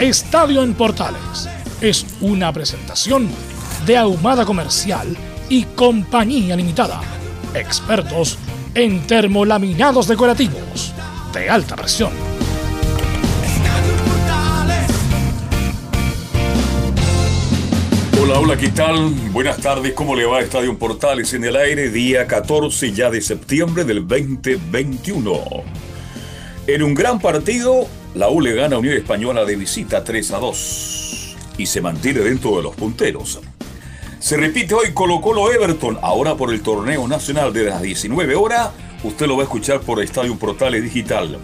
Estadio en Portales es una presentación de Ahumada Comercial y Compañía Limitada. Expertos en termolaminados decorativos de alta presión. Hola, hola, ¿qué tal? Buenas tardes, ¿cómo le va Estadio Portales en el aire? Día 14 ya de septiembre del 2021. En un gran partido, la U le gana a Unión Española de visita 3 a 2 y se mantiene dentro de los punteros. Se repite hoy Colo Colo Everton, ahora por el torneo nacional de las 19 horas. Usted lo va a escuchar por Estadio Portales Digital.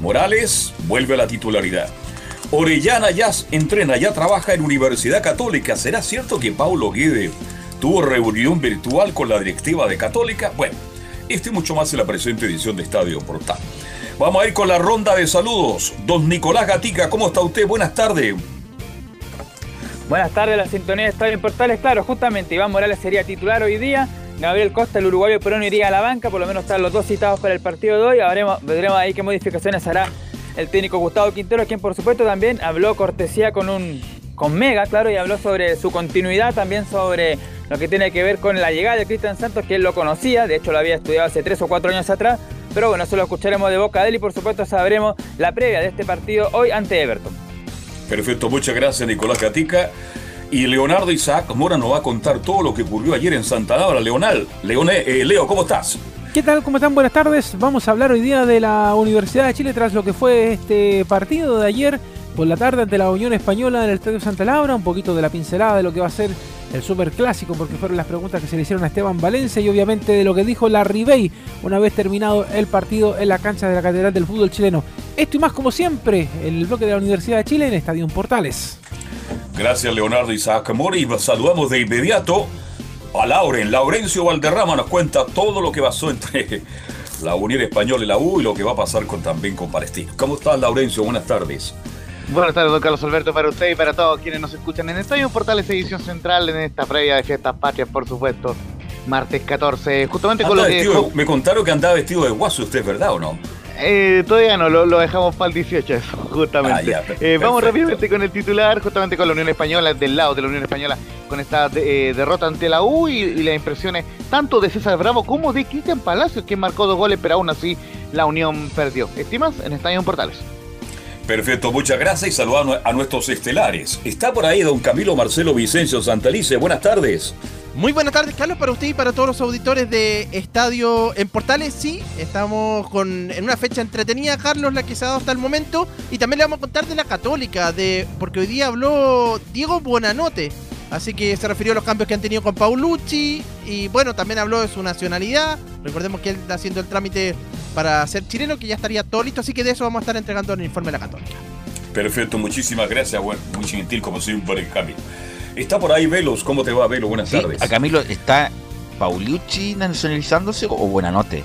Morales vuelve a la titularidad. Orellana ya entrena, ya trabaja en Universidad Católica. ¿Será cierto que Paulo Guede tuvo reunión virtual con la directiva de Católica? Bueno, este y mucho más en la presente edición de Estadio Portal. Vamos a ir con la ronda de saludos. Don Nicolás Gatica, ¿cómo está usted? Buenas tardes. Buenas tardes, la sintonía de Estadio Portales. Claro, justamente Iván Morales sería titular hoy día. Gabriel Costa, el uruguayo no iría a la banca, por lo menos están los dos citados para el partido de hoy. Veremos, veremos ahí qué modificaciones hará el técnico Gustavo Quintero, quien por supuesto también habló cortesía con un con Mega, claro, y habló sobre su continuidad, también sobre lo que tiene que ver con la llegada de Cristian Santos, que él lo conocía, de hecho lo había estudiado hace tres o cuatro años atrás, pero bueno, eso lo escucharemos de boca de él y por supuesto sabremos la previa de este partido hoy ante Everton. Perfecto, muchas gracias Nicolás Catica. Y Leonardo Isaac Mora nos va a contar todo lo que ocurrió ayer en Santa Laura. Leonel, Leone, eh, Leo, ¿cómo estás? ¿Qué tal? ¿Cómo están? Buenas tardes. Vamos a hablar hoy día de la Universidad de Chile tras lo que fue este partido de ayer por la tarde ante la Unión Española del Estadio Santa Laura, un poquito de la pincelada de lo que va a ser el Super Clásico, porque fueron las preguntas que se le hicieron a Esteban Valencia y obviamente de lo que dijo la Ribey una vez terminado el partido en la cancha de la Catedral del Fútbol Chileno. Esto y más como siempre, el bloque de la Universidad de Chile en Estadio Portales. Gracias Leonardo Isaac Mori. Saludamos de inmediato a Lauren. Laurencio Valderrama nos cuenta todo lo que pasó entre la Unión Española y la U y lo que va a pasar con, también con Palestina. ¿Cómo estás, Laurencio? Buenas tardes. Buenas tardes, don Carlos Alberto, para usted y para todos quienes nos escuchan en Estadio Portales Edición Central en esta previa de fiestas patrias, por supuesto. Martes 14, justamente con lo que... me contaron que andaba vestido de guaso usted, ¿verdad o no? Eh, todavía no, lo, dejamos para el 18, eso, justamente. Ah, eh, vamos rápidamente con el titular, justamente con la Unión Española, del lado de la Unión Española, con esta eh, derrota ante la U y, las impresiones tanto de César Bravo como de Cristian Palacios, que marcó dos goles, pero aún así la Unión perdió. Estimas en Estadio Portales. Perfecto, muchas gracias y saludamos a nuestros estelares. Está por ahí don Camilo Marcelo Vicencio Santalice. Buenas tardes. Muy buenas tardes, Carlos, para usted y para todos los auditores de Estadio en Portales. Sí, estamos con, en una fecha entretenida, Carlos, la que se ha dado hasta el momento. Y también le vamos a contar de la Católica, de porque hoy día habló Diego Buenanote. Así que se refirió a los cambios que han tenido con Paulucci. Y bueno, también habló de su nacionalidad. Recordemos que él está haciendo el trámite para ser chileno, que ya estaría todo listo. Así que de eso vamos a estar entregando en el informe de la Católica. Perfecto, muchísimas gracias. Bueno, muy gentil como siempre, Camilo. Está por ahí Velos. ¿Cómo te va, Velos? Buenas tardes. A Camilo, ¿está Pauliucci nacionalizándose o Buenanote?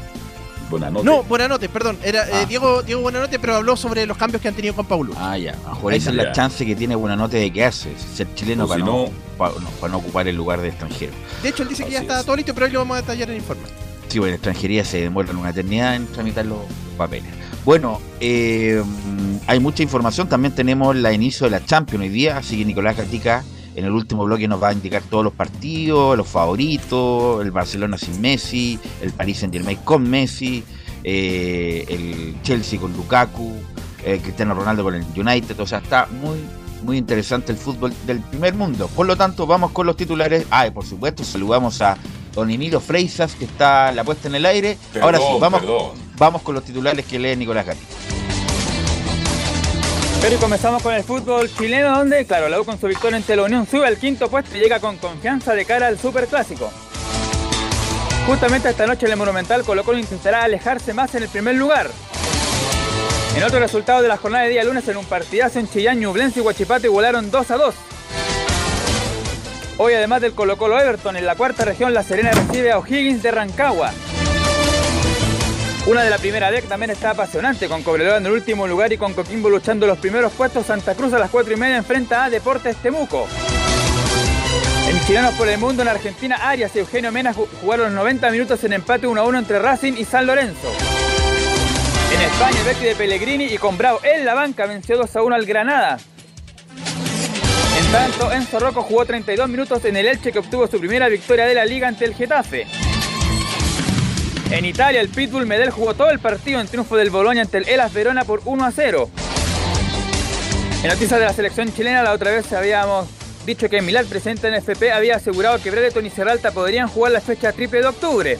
Buenanote. No, Buenanote, perdón. Era eh, ah. Diego, Diego Buenanote, pero habló sobre los cambios que han tenido con Paulucci. Ah, ya. A esa es la chance que tiene Buenanote de quedarse, ser chileno para, no, para, no, ocupar el lugar de extranjero. De hecho, él dice que ya está todo listo, pero hoy lo vamos a detallar en el informe. Sí, bueno, en extranjería se demuestra una eternidad en tramitar los papeles. Bueno, eh, hay mucha información. También tenemos la inicio de la Champions hoy día, así que Nicolás Catica en el último bloque nos va a indicar todos los partidos, los favoritos, el Barcelona sin Messi, el Paris Saint Germain con Messi, eh, el Chelsea con Lukaku, el Cristiano Ronaldo con el United, o sea, está muy, muy interesante el fútbol del primer mundo. Por lo tanto, vamos con los titulares. Ah, y por supuesto, saludamos a don Emilio Freisas, que está la puesta en el aire. Ahora sí, vamos, vamos con los titulares que lee Nicolás Gatti. Pero comenzamos con el fútbol chileno, donde, claro, la U con su victoria ante la Unión sube al quinto puesto y llega con confianza de cara al Superclásico. Justamente esta noche en el Monumental Colo Colo intentará alejarse más en el primer lugar. En otro resultado de la jornada de día lunes en un partidazo en Chillán, Ñublense y Huachipato igualaron 2 a 2. Hoy además del Colo Colo Everton en la cuarta región La Serena recibe a O'Higgins de Rancagua. Una de la primera DEC también está apasionante, con Cobreloa en el último lugar y con Coquimbo luchando los primeros puestos. Santa Cruz a las 4 y media enfrenta a Deportes Temuco. En Chilenos por el Mundo, en Argentina, Arias y Eugenio Mena jugaron los 90 minutos en empate 1 a 1 entre Racing y San Lorenzo. En España, el de Pellegrini y con Bravo en la banca venció 2 a 1 al Granada. En tanto, Enzo Rocco jugó 32 minutos en el Elche que obtuvo su primera victoria de la liga ante el Getafe. En Italia, el Pitbull Medel jugó todo el partido en triunfo del Boloña ante el Elas Verona por 1 a 0. En noticias de la selección chilena, la otra vez habíamos dicho que Milán, presente en FP, había asegurado que Bredeton y Serralta podrían jugar la fecha triple de octubre.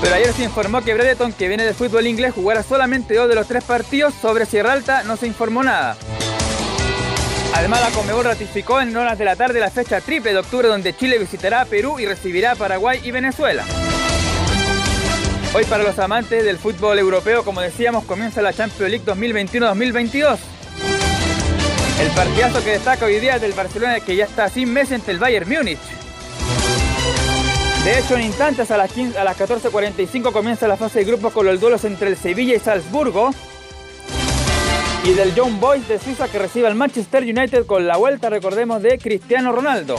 Pero ayer se informó que Bredeton, que viene del fútbol inglés, jugará solamente dos de los tres partidos. Sobre Sierralta no se informó nada. Además, la Comebol ratificó en horas de la tarde la fecha triple de octubre donde Chile visitará a Perú y recibirá a Paraguay y Venezuela. Hoy para los amantes del fútbol europeo, como decíamos, comienza la Champions League 2021-2022. El partidazo que destaca hoy día es del Barcelona que ya está sin mes entre el Bayern Múnich. De hecho, en instantes a las, a las 14.45 comienza la fase de grupos con los duelos entre el Sevilla y Salzburgo. Y del John Boys de Suiza que recibe al Manchester United con la vuelta, recordemos, de Cristiano Ronaldo.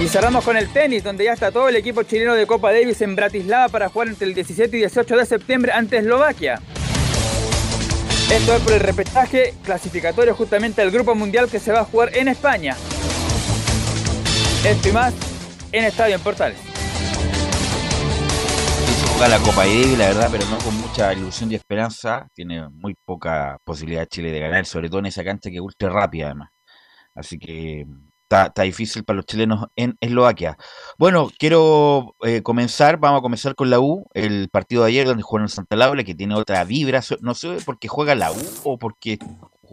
Y cerramos con el tenis, donde ya está todo el equipo chileno de Copa Davis en Bratislava para jugar entre el 17 y 18 de septiembre ante Eslovaquia. Esto es por el repetaje clasificatorio justamente al Grupo Mundial que se va a jugar en España. Esto y más en Estadio en Portales. Se juega la Copa Davis, la verdad, pero no con mucha ilusión y esperanza. Tiene muy poca posibilidad Chile de ganar, sobre todo en esa cancha que es ultra rápida además. Así que Está, difícil para los chilenos en Eslovaquia. Bueno, quiero eh, comenzar, vamos a comenzar con la U, el partido de ayer donde jugaron en Santa Laura, que tiene otra vibra, no sé por qué juega la U o porque...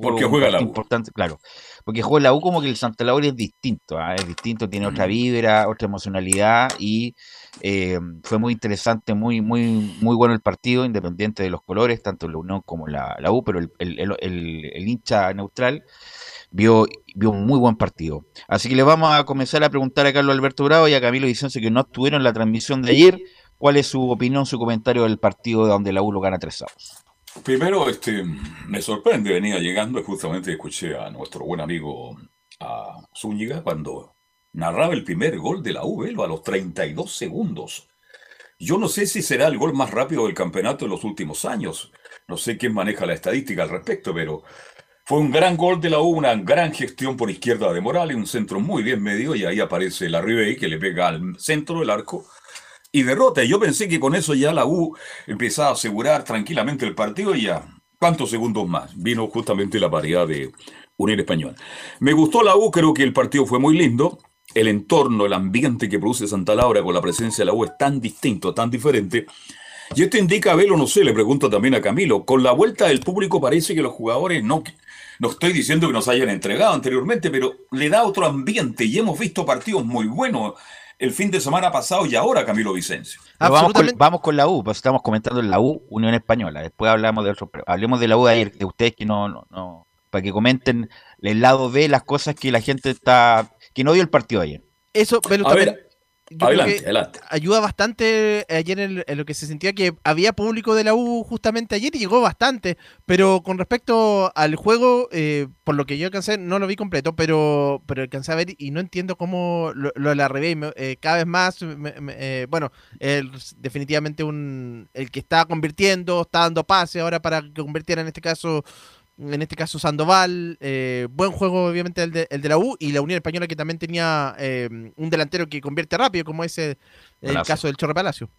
Porque juega la U. Importante, claro, porque juega la U como que el Santa Laura es distinto, ¿ah? es distinto, tiene otra mm. vibra, otra emocionalidad y eh, fue muy interesante, muy, muy, muy bueno el partido, independiente de los colores, tanto la Unión como la, U, pero el, el hincha neutral vio, vio un muy buen partido. Así que le vamos a comenzar a preguntar a Carlos Alberto Bravo y a Camilo Vicencio que no estuvieron en la transmisión de ayer. ¿Cuál es su opinión, su comentario del partido donde la U lo gana tres sábados? Primero, este, me sorprende, venía llegando y justamente escuché a nuestro buen amigo a Zúñiga cuando narraba el primer gol de la U, a los 32 segundos. Yo no sé si será el gol más rápido del campeonato en los últimos años. No sé quién maneja la estadística al respecto, pero fue un gran gol de la U, una gran gestión por izquierda de Morales, un centro muy bien medio, y ahí aparece la Ribey que le pega al centro del arco y derrota. Y yo pensé que con eso ya la U empezaba a asegurar tranquilamente el partido y ya. ¿Cuántos segundos más? Vino justamente la paridad de Unión Española. Me gustó la U, creo que el partido fue muy lindo. El entorno, el ambiente que produce Santa Laura con la presencia de la U es tan distinto, tan diferente. Y esto indica, a Velo, no sé, le pregunto también a Camilo, con la vuelta del público parece que los jugadores no, no estoy diciendo que nos hayan entregado anteriormente, pero le da otro ambiente y hemos visto partidos muy buenos el fin de semana pasado y ahora, Camilo Vicencio. Vamos con, vamos con, la U, pues estamos comentando en la U, Unión Española. Después hablamos de otros, hablemos de la U de ayer, de ustedes que no, no, no, para que comenten el lado de las cosas que la gente está, que no vio el partido ayer. Eso, ver, adelante, adelante. ayuda bastante ayer en, lo que se sentía que había público de la U justamente ayer y llegó bastante, pero con respecto al juego, eh, por lo que yo alcancé, no lo vi completo, pero, pero alcancé a ver y no entiendo cómo lo, lo la eh, cada vez más, eh, bueno, definitivamente un, el que está convirtiendo, está dando pase ahora para que convirtiera en este caso en este caso Sandoval, eh, buen juego obviamente el de, el de, la U y la Unión Española que también tenía eh, un delantero que convierte rápido como es el, caso del Chorre Palacio.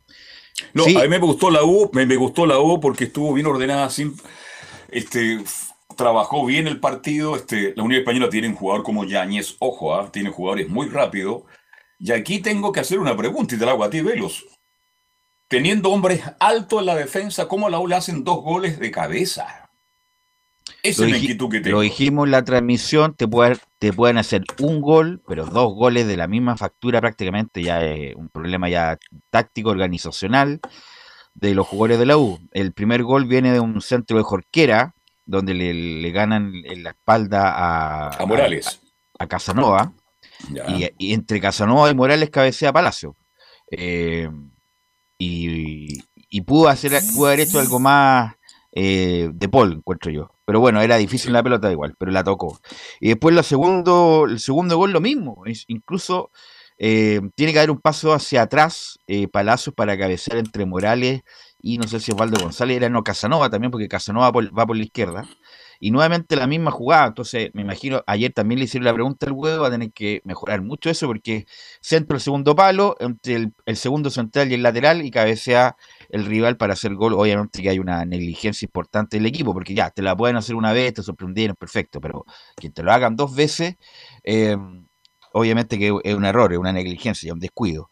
No, a mí me gustó la U, me, gustó la U porque estuvo bien ordenada, sin, este, trabajó bien el partido. Este, la Unión Española tiene un jugador como Yáñez, ojo, ¿ah? tiene jugadores muy rápidos. Y aquí tengo que hacer una pregunta y te la hago a ti, Velos. Teniendo hombres altos en la defensa, ¿cómo a la U le hacen dos goles de cabeza? Esa es la inquietud que tengo. Lo dijimos en la transmisión, te, te pueden hacer un gol, pero dos goles de la misma factura prácticamente, ya es un problema ya táctico, organizacional de los jugadores de la U. El primer gol viene de un centro de Jorquera, donde le, ganan en la espalda a, a Morales. A, Casanova. Y, entre Casanova y Morales cabecea Palacio. Eh, y, pudo, hacer, pudo haber hecho algo más eh, de Paul, encuentro yo. Pero bueno, era difícil la pelota igual, pero la tocó. Y después segundo, el segundo gol lo mismo. Es, incluso eh, tiene que haber un paso hacia atrás, eh, Palacios, para cabecear entre Morales y no sé si Osvaldo González, era no Casanova también, porque Casanova va por la izquierda. Y nuevamente la misma jugada. Entonces, me imagino, ayer también le hicieron la pregunta al huevo, va a tener que mejorar mucho eso, porque centro el segundo palo, entre el, segundo central y el lateral, y cabecea el rival para hacer gol. Obviamente que hay una negligencia importante del equipo, porque ya, te la pueden hacer una vez, te sorprendieron, perfecto, pero que te lo hagan dos veces, eh, obviamente que es un error, es una negligencia, un descuido.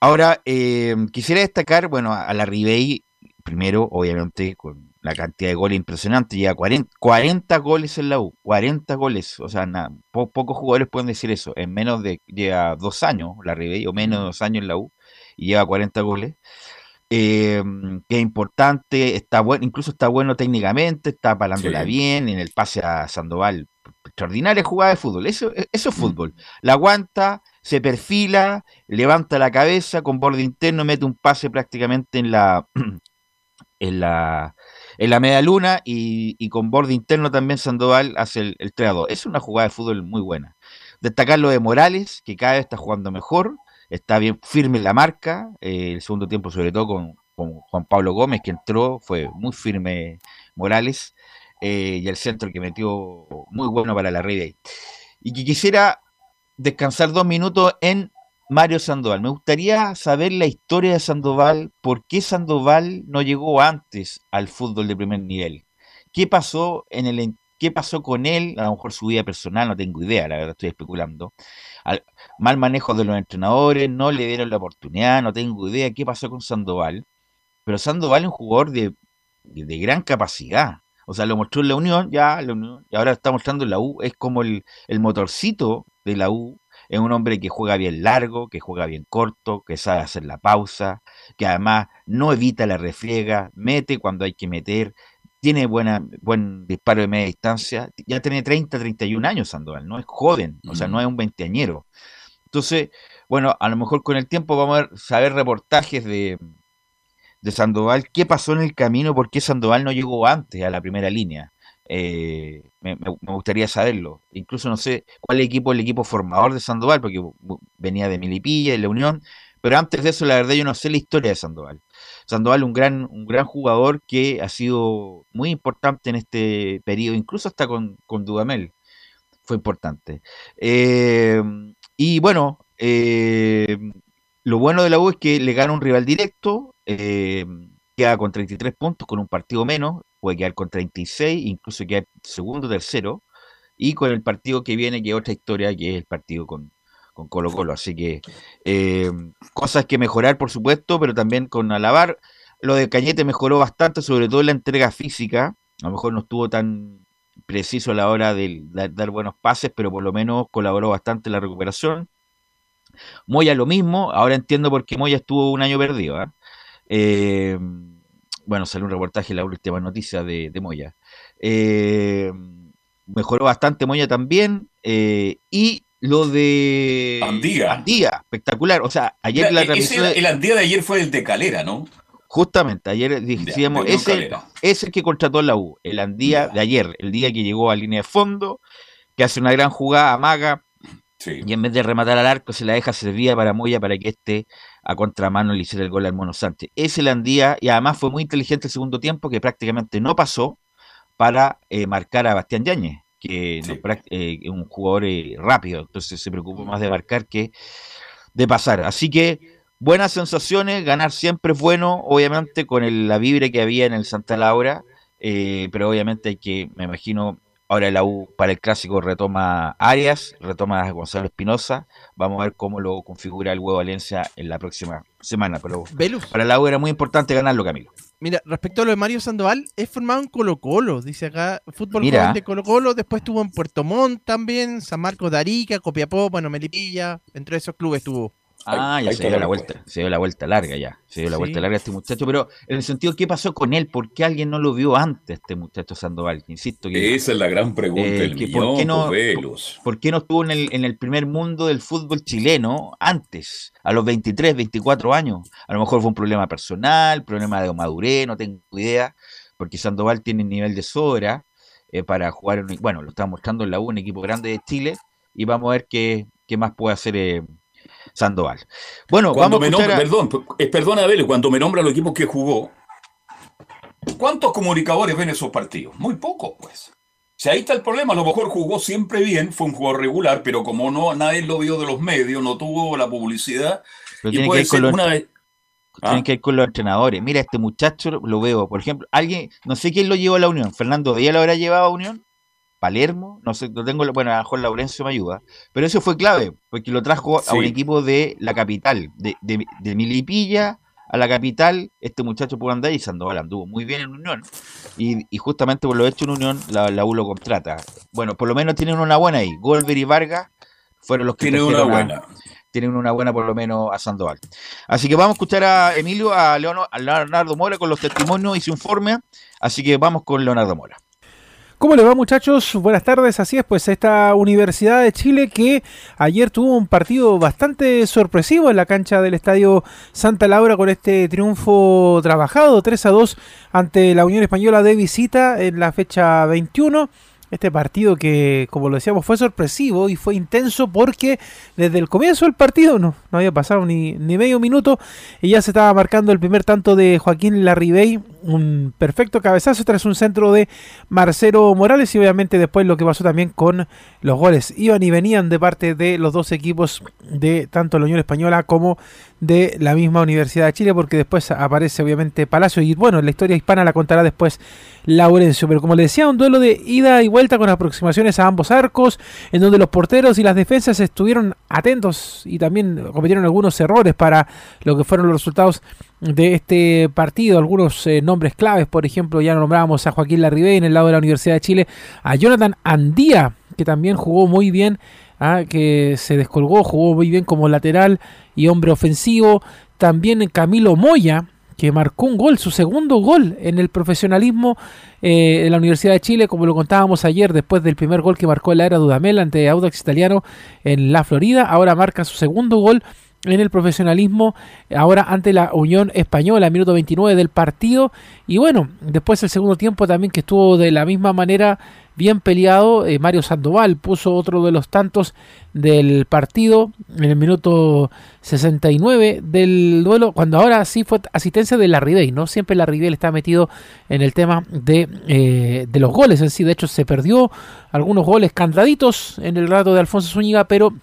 Ahora, eh, quisiera destacar, bueno, a la Ribey, primero, obviamente, con la cantidad de goles impresionante, lleva 40, 40 goles en la U, 40 goles, o sea, nada, pocos jugadores pueden decir eso, en menos de, lleva dos años, la Ribey, o menos de dos años en la U, y lleva 40 goles. Eh, que es importante, está bueno, incluso está bueno técnicamente, está parándola bien, en el pase a Sandoval, extraordinaria jugada de fútbol, eso, eso es mm. fútbol, la aguanta, se perfila, levanta la cabeza, con borde interno, mete un pase prácticamente en la en la en la media luna y, con borde interno también Sandoval hace el, el 3 Es una jugada de fútbol muy buena. Destacar lo de Morales, que cada vez está jugando mejor, está bien firme la marca, eh, el segundo tiempo sobre todo con, Juan Pablo Gómez que entró, fue muy firme Morales, eh, y el centro que metió muy bueno para la Rey Y que quisiera descansar dos minutos en Mario Sandoval. Me gustaría saber la historia de Sandoval, por qué Sandoval no llegó antes al fútbol de primer nivel. ¿Qué pasó en el qué pasó con él? A lo mejor su vida personal, no tengo idea, la verdad estoy especulando. Mal manejo de los entrenadores, no le dieron la oportunidad, no tengo idea qué pasó con Sandoval. Pero Sandoval es un jugador de, gran capacidad. O sea, lo mostró en la Unión, ya, la Unión, y ahora está mostrando en la U. Es como el, el motorcito de la U es un hombre que juega bien largo, que juega bien corto, que sabe hacer la pausa, que además no evita la refriega, mete cuando hay que meter, tiene buena, buen disparo de media distancia, ya tiene 30, 31 años Sandoval, no es joven, o sea, no es un veinteañero. Entonces, bueno, a lo mejor con el tiempo vamos a saber reportajes de, de Sandoval, qué pasó en el camino, por qué Sandoval no llegó antes a la primera línea. Eh, me, gustaría saberlo. Incluso no sé cuál equipo el equipo formador de Sandoval, porque venía de Milipilla, de la Unión, pero antes de eso, la verdad, yo no sé la historia de Sandoval. Sandoval, un gran, un gran jugador que ha sido muy importante en este periodo, incluso hasta con, con Dudamel. Fue importante. Eh, y bueno, eh, lo bueno de la U es que le gana un rival directo, queda con 33 puntos, con un partido menos, puede quedar con 36, incluso quedar segundo, tercero, y con el partido que viene, que es otra historia, que es el partido con, con Colo Colo. Así que eh, cosas que mejorar, por supuesto, pero también con alabar. Lo de Cañete mejoró bastante, sobre todo en la entrega física. A lo mejor no estuvo tan preciso a la hora de dar, buenos pases, pero por lo menos colaboró bastante en la recuperación. Moya lo mismo, ahora entiendo por qué Moya estuvo un año perdido. ¿ah? ¿eh? bueno, salió un reportaje en la última noticia de, Moya. Eh, mejoró bastante Moya también. Eh, y lo de Andía. Andía, espectacular. O sea, ayer la transmisión. El Andía de ayer fue el de Calera, ¿no? Justamente, ayer decíamos, ese es el que contrató la U, el Andía de ayer, el día que llegó a línea de fondo, que hace una gran jugada, amaga, y en vez de rematar al arco se la deja servida para Moya para que este a contramano le hiciera el gol al Mono Sánchez. Ese Landía, y además fue muy inteligente el segundo tiempo, que prácticamente no pasó para eh, marcar a Bastián Yáñez, que eh, es un jugador eh, rápido, entonces se preocupó más de marcar que de pasar. Así que buenas sensaciones, ganar siempre es bueno, obviamente con la vibra que había en el Santa Laura. eh, pero obviamente hay que, me imagino, ahora la U para el clásico retoma Arias, retoma a Gonzalo Espinosa, vamos a ver cómo lo configura el huevo Valencia en la próxima semana, pero para la U era muy importante ganarlo, Camilo. Mira, respecto a lo de Mario Sandoval, es formado en Colo Colo, dice acá, fútbol de Colo Colo, después estuvo en Puerto Montt también, San Marcos de Arica, Copiapó, bueno, Melipilla, entre esos clubes estuvo. Ah, ya se dio la vuelta, se dio la vuelta larga ya, se dio la vuelta larga este muchacho, pero en el sentido, ¿qué pasó con él? ¿Por qué alguien no lo vio antes, este muchacho Sandoval? Insisto que... Esa es la gran pregunta, eh, el ¿por, qué no, por, qué no estuvo en el, en el primer mundo del fútbol chileno antes, a los 23, 24 años? A lo mejor fue un problema personal, problema de madurez, no tengo idea, porque Sandoval tiene nivel de sobra eh, para jugar, bueno, lo está mostrando en la U, un equipo grande de Chile, y vamos a ver qué, qué más puede hacer... Eh, Sandoval. Bueno, cuando vamos me perdón, eh, perdón, Abel, cuando me nombra los equipos que jugó, ¿cuántos comunicadores ven esos partidos? Muy pocos, pues. Si ahí está el problema, a lo mejor jugó siempre bien, fue un jugador regular, pero como no nadie lo vio de los medios, no tuvo la publicidad, y puede ser una vez. Tienen ¿Ah? que ir con los entrenadores. Mira, este muchacho lo veo, por ejemplo, alguien, no sé quién lo llevó a la Unión. Fernando Díaz lo habrá llevado a Unión. Palermo, no sé, no tengo, bueno, a lo mejor Laurencio me ayuda, pero eso fue clave, porque lo trajo a un equipo de la capital, de, de, Milipilla a la capital, este muchacho pudo andar y Sandoval anduvo muy bien en Unión, y, justamente por lo hecho en Unión, la, la, U lo contrata. Bueno, por lo menos tienen una buena ahí, Golver y Vargas fueron los que tienen una buena. tienen una buena por lo menos a Sandoval. Así que vamos a escuchar a Emilio, a, a Leonardo Mora con los testimonios y su informe, así que vamos con Leonardo Mora. ¿Cómo le va muchachos? Buenas tardes, así es, pues esta Universidad de Chile que ayer tuvo un partido bastante sorpresivo en la cancha del Estadio Santa Laura con este triunfo trabajado 3 a 2 ante la Unión Española de visita en la fecha 21 este partido que, como lo decíamos, fue sorpresivo y fue intenso porque desde el comienzo del partido no, no había pasado ni, ni medio minuto y ya se estaba marcando el primer tanto de Joaquín Larribey, un perfecto cabezazo tras un centro de Marcelo Morales y obviamente después lo que pasó también con los goles. Iban y venían de parte de los dos equipos de tanto la Unión Española como de la misma Universidad de Chile, porque después aparece obviamente Palacio y bueno, la historia hispana la contará después Laurencio, pero como le decía, un duelo de ida y vuelta con aproximaciones a ambos arcos, en donde los porteros y las defensas estuvieron atentos y también cometieron algunos errores para lo que fueron los resultados de este partido, algunos eh, nombres claves, por ejemplo, ya nombrábamos a Joaquín Larribey en el lado de la Universidad de Chile, a Jonathan Andía, que también jugó muy bien ¿ah? que se descolgó, jugó muy bien como lateral y hombre ofensivo. También Camilo Moya, que marcó un gol, su segundo gol en el profesionalismo eh, de la Universidad de Chile, como lo contábamos ayer, después del primer gol que marcó en la era Dudamel ante Audax Italiano en la Florida. Ahora marca su segundo gol en el profesionalismo, ahora ante la Unión Española, minuto 29 del partido. Y bueno, después el segundo tiempo también que estuvo de la misma manera bien peleado. Eh, Mario Sandoval puso otro de los tantos del partido en el minuto 69 del duelo, cuando ahora sí fue asistencia de la Ribey, ¿no? Siempre la Ribey está metido en el tema de, eh, de los goles en sí. De hecho, se perdió algunos goles cantaditos en el rato de Alfonso Zúñiga, pero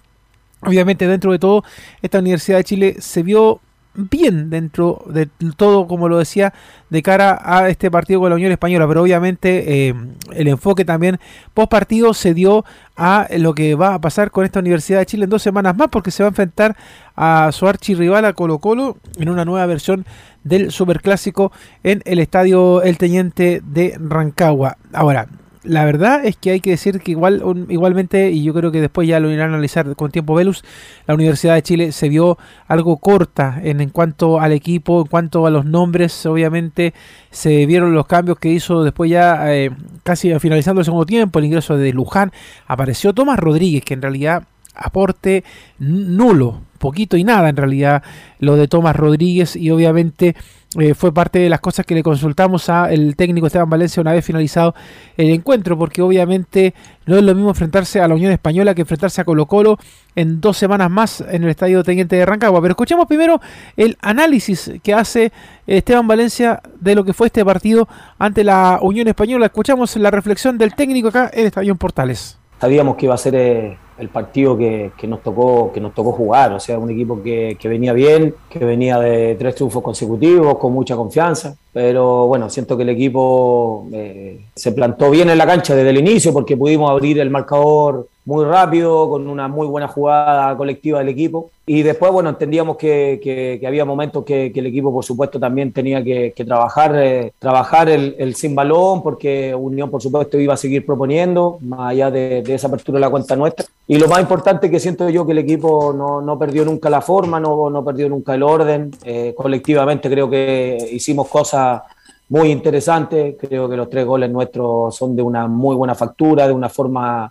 obviamente dentro de todo, esta Universidad de Chile se vio bien dentro de todo, como lo decía, de cara a este partido con la Unión Española, pero obviamente eh, el enfoque también post partido se dio a lo que va a pasar con esta Universidad de Chile en dos semanas más, porque se va a enfrentar a su archirrival a Colo Colo en una nueva versión del Superclásico en el Estadio El Teniente de Rancagua. Ahora, la verdad es que hay que decir que igual igualmente, y yo creo que después ya lo irán a analizar con tiempo Velus, la Universidad de Chile se vio algo corta en, en cuanto al equipo, en cuanto a los nombres, obviamente se vieron los cambios que hizo después ya eh, casi finalizando el segundo tiempo, el ingreso de Luján, apareció Tomás Rodríguez, que en realidad aporte nulo, poquito y nada en realidad lo de Tomás Rodríguez y obviamente eh, fue parte de las cosas que le consultamos al técnico Esteban Valencia una vez finalizado el encuentro, porque obviamente no es lo mismo enfrentarse a la Unión Española que enfrentarse a Colo Colo en dos semanas más en el Estadio Teniente de Rancagua. Pero escuchemos primero el análisis que hace Esteban Valencia de lo que fue este partido ante la Unión Española. Escuchamos la reflexión del técnico acá en Estadio Portales. Sabíamos que iba a ser... Eh, el partido que, nos tocó, que nos tocó jugar. O sea, un equipo que, venía bien, que venía de tres triunfos consecutivos, con mucha confianza. Pero bueno, siento que el equipo eh, se plantó bien en la cancha desde el inicio porque pudimos abrir el marcador muy rápido, con una muy buena jugada colectiva del equipo. Y después, bueno, entendíamos que, había momentos que, el equipo, por supuesto, también tenía que, trabajar, eh, trabajar el, sin balón, porque Unión, por supuesto, iba a seguir proponiendo, más allá de, esa apertura de la cuenta nuestra. Y lo más importante que siento yo que el equipo no, perdió nunca la forma, no, no perdió nunca el orden. Eh, colectivamente creo que hicimos cosas muy interesantes. Creo que los tres goles nuestros son de una muy buena factura, de una forma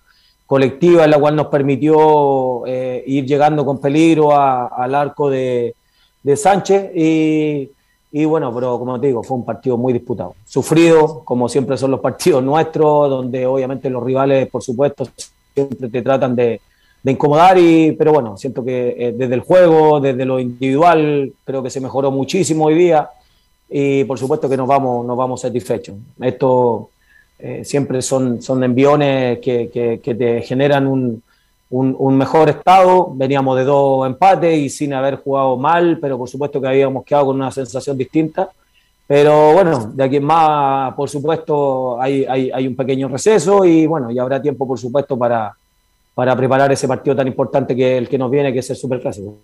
colectiva en la cual nos permitió eh, ir llegando con peligro al arco de, Sánchez. Y, bueno, pero como te digo, fue un partido muy disputado, sufrido, como siempre son los partidos nuestros, donde obviamente los rivales, por supuesto, siempre te tratan de, incomodar, y, pero bueno, siento que eh, desde el juego, desde lo individual, creo que se mejoró muchísimo hoy día. Y por supuesto que nos vamos, nos vamos satisfechos. Esto eh, siempre son, son enviones que, que, te generan un, un, mejor estado. Veníamos de dos empates y sin haber jugado mal, pero por supuesto que habíamos quedado con una sensación distinta. Pero bueno, de aquí en más, por supuesto, hay, hay, hay un pequeño receso y bueno, y habrá tiempo, por supuesto, para, para preparar ese partido tan importante que el que nos viene, que es el Superclásico.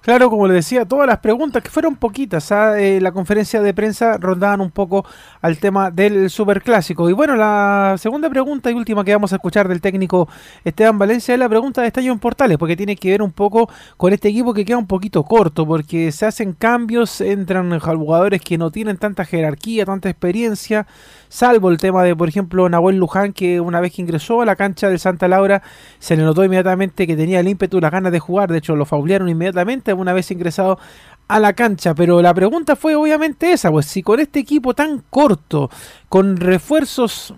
Claro, como le decía, todas las preguntas, que fueron poquitas, ¿ah? eh, la conferencia de prensa rondaban un poco al tema del superclásico. Y bueno, la segunda pregunta y última que vamos a escuchar del técnico Esteban Valencia es la pregunta de Estadio en Portales, porque tiene que ver un poco con este equipo que queda un poquito corto, porque se hacen cambios, entran jugadores que no tienen tanta jerarquía, tanta experiencia, salvo el tema de, por ejemplo, Nahuel Luján, que una vez que ingresó a la cancha del Santa Laura, se le notó inmediatamente que tenía el ímpetu, las ganas de jugar, de hecho lo faulearon inmediatamente una vez ingresado a la cancha. Pero la pregunta fue obviamente esa, pues si con este equipo tan corto, con refuerzos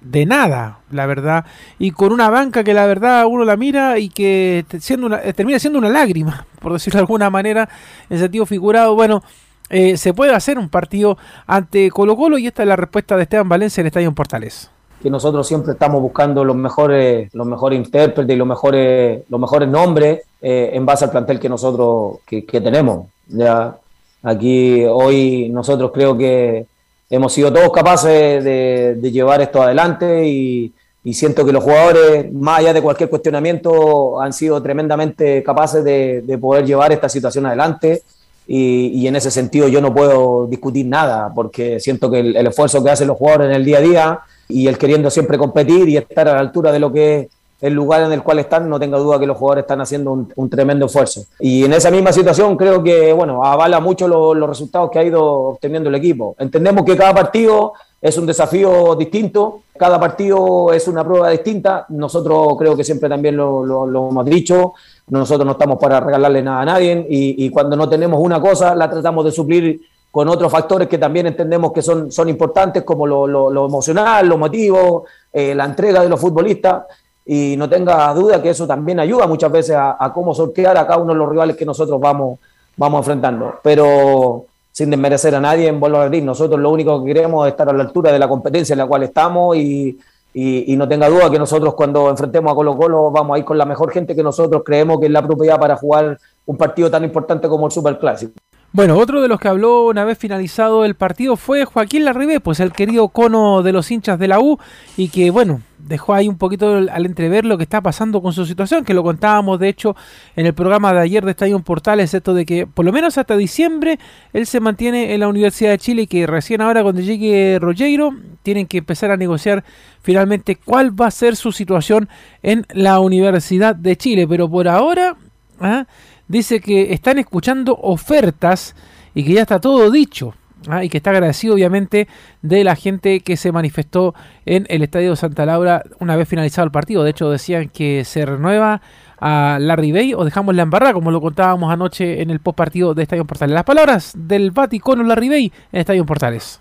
de nada, la verdad, y con una banca que la verdad uno la mira y que siendo una, termina siendo una lágrima, por decirlo de alguna manera, en sentido figurado, bueno, eh, se puede hacer un partido ante Colo Colo y esta es la respuesta de Esteban Valencia en Estadio Portales que nosotros siempre estamos buscando los mejores, los mejores intérpretes y los mejores, los mejores nombres eh, en base al plantel que nosotros que, tenemos. Ya aquí hoy nosotros creo que hemos sido todos capaces de, llevar esto adelante y, siento que los jugadores, más allá de cualquier cuestionamiento, han sido tremendamente capaces de, poder llevar esta situación adelante. Y, en ese sentido yo no puedo discutir nada porque siento que el esfuerzo que hacen los jugadores en el día a día y el queriendo siempre competir y estar a la altura de lo que es el lugar en el cual están, no tenga duda que los jugadores están haciendo un, tremendo esfuerzo. Y en esa misma situación creo que, bueno, avala mucho los resultados que ha ido obteniendo el equipo. Entendemos que cada partido es un desafío distinto, cada partido es una prueba distinta. Nosotros creo que siempre también lo, hemos dicho, nosotros no estamos para regalarle nada a nadie y, y cuando no tenemos una cosa la tratamos de suplir con otros factores que también entendemos que son, son importantes, como lo, lo, emocional, los motivos, eh, la entrega de los futbolistas. Y no tenga duda que eso también ayuda muchas veces a, cómo sortear a cada uno de los rivales que nosotros vamos, vamos enfrentando. Pero sin desmerecer a nadie, en vuelvo a decir, nosotros lo único que queremos es estar a la altura de la competencia en la cual estamos y, y, y, no tenga duda que nosotros cuando enfrentemos a Colo Colo vamos a ir con la mejor gente que nosotros creemos que es la propiedad para jugar un partido tan importante como el Superclásico. Bueno, otro de los que habló una vez finalizado el partido fue Joaquín Larribé, pues el querido cono de los hinchas de la U y que bueno, dejó ahí un poquito al entrever lo que está pasando con su situación, que lo contábamos de hecho en el programa de ayer de Estadio Portales, esto de que por lo menos hasta diciembre él se mantiene en la Universidad de Chile y que recién ahora cuando llegue Rogeiro tienen que empezar a negociar finalmente cuál va a ser su situación en la Universidad de Chile, pero por ahora... ¿ah? dice que están escuchando ofertas y que ya está todo dicho. ¿Ah? y que está agradecido obviamente de la gente que se manifestó en el Estadio Santa Laura una vez finalizado el partido. De hecho decían que se renueva a Larry Bay o dejamos la embarrada como lo contábamos anoche en el post partido de Estadio Portales. Las palabras del Vaticano Larry Bay en Estadio Portales.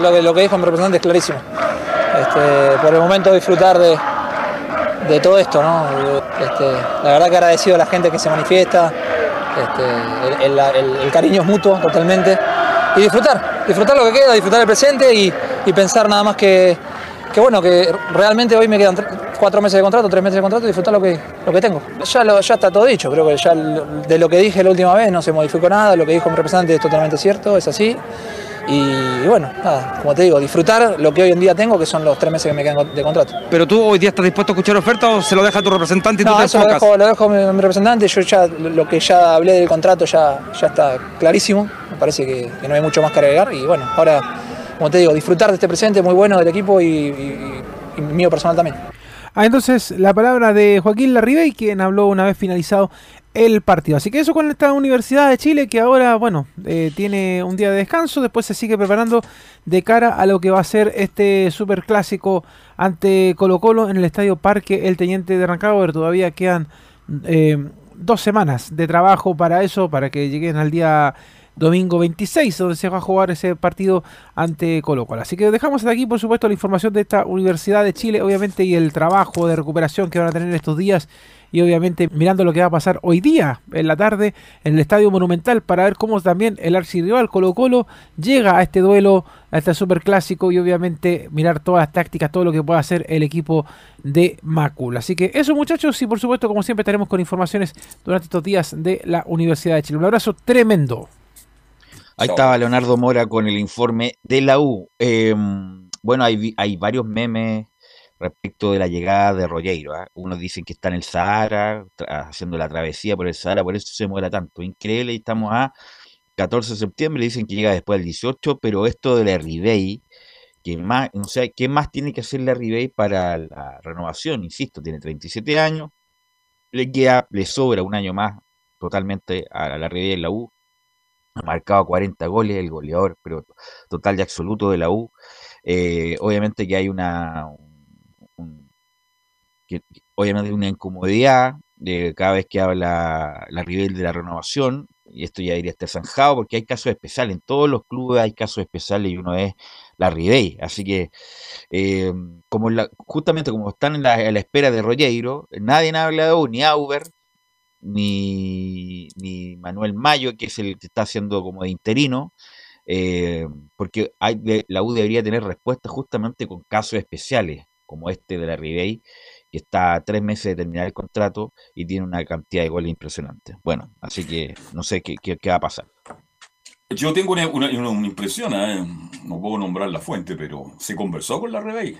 Lo que, lo que dijo mi representante es clarísimo. Este, por el momento disfrutar de, de todo esto, ¿no? Este, la verdad que agradecido a la gente que se manifiesta, este, el, cariño es mutuo totalmente. Y disfrutar, disfrutar lo que queda, disfrutar el presente y, pensar nada más que, que, bueno, que realmente hoy me quedan cuatro meses de contrato, tres meses de contrato y disfrutar lo que, lo que tengo. Ya, lo, ya está todo dicho, creo que ya de lo que dije la última vez no se modificó nada, lo que dijo mi representante es totalmente cierto, es así. Y bueno, nada, como te digo, disfrutar lo que hoy en día tengo, que son los tres meses que me quedan de contrato. ¿Pero tú hoy día estás dispuesto a escuchar ofertas o se lo deja tu representante y tú te eso lo dejo, lo dejo a mi, representante, yo ya lo que ya hablé del contrato ya, ya está clarísimo, me parece que, no hay mucho más que agregar y bueno, ahora, como te digo, disfrutar de este presente muy bueno del equipo y, mío personal también. Ah, entonces la palabra de Joaquín Larribey, quien habló una vez finalizado el partido. Así que eso con esta Universidad de Chile que ahora, bueno, eh, tiene un día de descanso, después se sigue preparando de cara a lo que va a ser este super clásico ante Colo Colo en el Estadio Parque El Teniente de Rancagua. Todavía quedan eh, dos semanas de trabajo para eso, para que lleguen al día domingo 26, donde se va a jugar ese partido ante Colo Colo. Así que dejamos hasta aquí, por supuesto, la información de esta Universidad de Chile, obviamente, y el trabajo de recuperación que van a tener estos días y obviamente mirando lo que va a pasar hoy día en la tarde en el Estadio Monumental para ver cómo también el archirrival Colo Colo llega a este duelo, a este superclásico y obviamente mirar todas las tácticas, todo lo que pueda hacer el equipo de Macul. Así que eso muchachos y por supuesto como siempre estaremos con informaciones durante estos días de la Universidad de Chile. Un abrazo tremendo. Ahí estaba Leonardo Mora con el informe de la U. Em, bueno, hay, hay varios memes respecto de la llegada de Rogueiro. ¿ah? Unos dicen que está en el Sahara, haciendo la travesía por el Sahara, por eso se muera tanto. Increíble, y estamos a 14 de septiembre, dicen que llega después del 18, pero esto de la Ribey, que más, o sea, ¿qué más tiene que hacer la Ribey para la renovación? Insisto, tiene 37 años, le queda, le sobra un año más totalmente a la Ribey en la U. Ha marcado 40 goles, el goleador, pero total y absoluto de la U. Eh, obviamente que hay una, que obviamente una incomodidad de cada vez que habla la Rivel de la renovación, y esto ya debería estar zanjado porque hay casos especiales, en todos los clubes hay casos especiales y uno es la Ribey, así que eh, como la, justamente como están en la, espera de Rollero, nadie ha hablado ni Auber, ni, ni Manuel Mayo, que es el que está haciendo como de interino, eh, porque la U debería tener respuesta justamente con casos especiales, como este de la Ribey, que está a tres meses de terminar el contrato y tiene una cantidad de goles impresionante. Bueno, así que no sé qué, qué, va a pasar. Yo tengo una, impresión, ¿eh? no puedo nombrar la fuente, pero se conversó con la Rebey.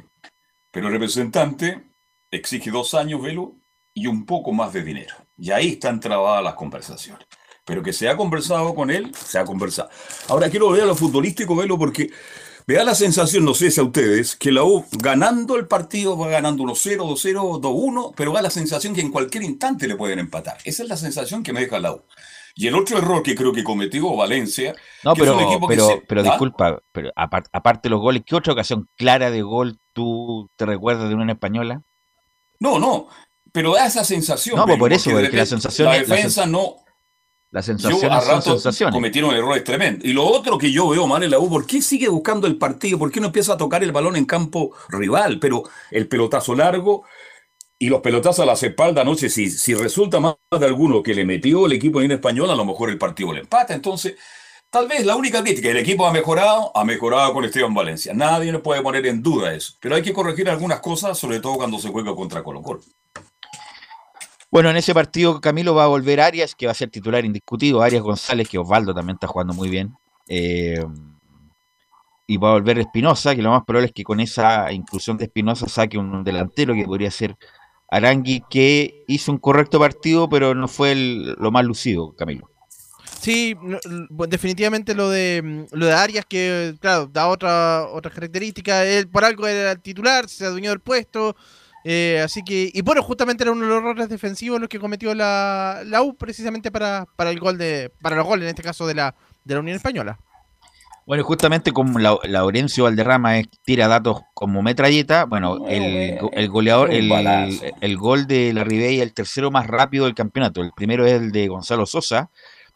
Pero el representante exige dos años, velo, y un poco más de dinero. Y ahí están trabadas las conversaciones. Pero que se ha conversado con él, se ha conversado. Ahora quiero ver a lo futbolístico, velo, porque me da la sensación, no sé si a ustedes, que la U ganando el partido va ganando 1-0, 2-0, 2-1, pero da la sensación que en cualquier instante le pueden empatar. Esa es la sensación que me deja la U. Y el otro error que creo que cometió Valencia. No, pero, pero, pero ¿Ah? disculpa, pero aparte de los goles, ¿qué otra ocasión clara de gol tú te recuerdas de una española? No, no, pero da esa sensación. No, pues por eso, porque la sensación. La defensa no las sensaciones son sensaciones. Cometieron errores tremendos. Y lo otro que yo veo mal en la U, ¿por qué sigue buscando el partido? ¿Por qué no empieza a tocar el balón en campo rival? Pero el pelotazo largo y los pelotazos a las espaldas, no sé si, si resulta más de alguno que le metió el equipo en español, a lo mejor el partido le empata. Entonces, tal vez la única crítica, el equipo ha mejorado, ha mejorado con Esteban Valencia. Nadie nos puede poner en duda eso. Pero hay que corregir algunas cosas, sobre todo cuando se juega contra Colo Colo. Bueno, en ese partido Camilo va a volver Arias, que va a ser titular indiscutido. Arias González, que Osvaldo también está jugando muy bien. Eh, y va a volver Espinosa, que lo más probable es que con esa inclusión de Espinosa saque un delantero que podría ser Arangui, que hizo un correcto partido, pero no fue lo más lucido, Camilo. Sí, definitivamente lo de lo de Arias que claro, da otra otra característica, él por algo era el titular, se adueñó del puesto, eh, así que, y bueno, justamente era uno de los errores defensivos los que cometió la, la U precisamente para, para el gol de, para los goles en este caso de la, de la Unión Española. Bueno, justamente como la, Laurencio Valderrama tira datos como metralleta, bueno, el, el goleador, el, el, gol de la Ribey el tercero más rápido del campeonato. El primero es el de Gonzalo Sosa,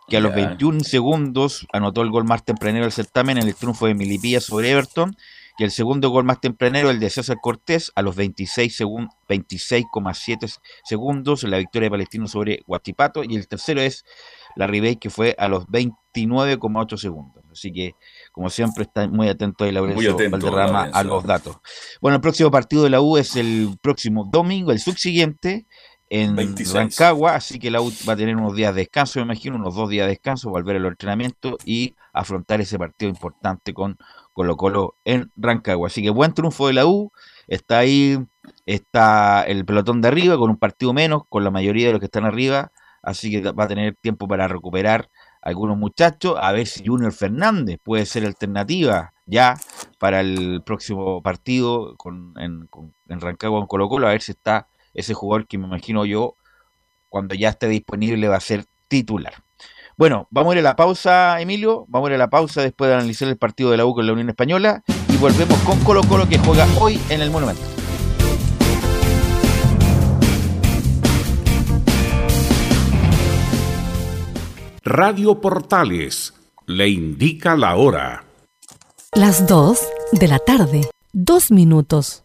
que a los 21 segundos anotó el gol más tempranero del certamen en el triunfo de Milipilla sobre Everton. Y el segundo gol más tempranero, el de César Cortés, a los 26,7 segundos, la victoria de Palestino sobre Guachipato. Y el tercero es la Ribey, que fue a los 29,8 segundos. Así que como siempre, está muy atento ahí Laurencio Valderrama a los datos. Bueno, el próximo partido de la U es el próximo domingo, el subsiguiente, en Rancagua, así que la U va a tener unos días de descanso, me imagino, unos dos días de descanso, volver al entrenamiento y afrontar ese partido importante con Colo Colo en Rancagua. Así que buen triunfo de la U, está ahí, está el pelotón de arriba con un partido menos, con la mayoría de los que están arriba, así que va a tener tiempo para recuperar algunos muchachos, a ver si Junior Fernández puede ser alternativa ya para el próximo partido con, en, en Rancagua con Colo Colo, a ver si está ese jugador que me imagino yo, cuando ya esté disponible, va a ser titular. Bueno, vamos a ir a la pausa, Emilio. Vamos a ir a la pausa después de analizar el partido de la U con la Unión Española. Y volvemos con Colo Colo que juega hoy en el Monumento. Radio Portales le indica la hora. Las 2 de la tarde, dos minutos.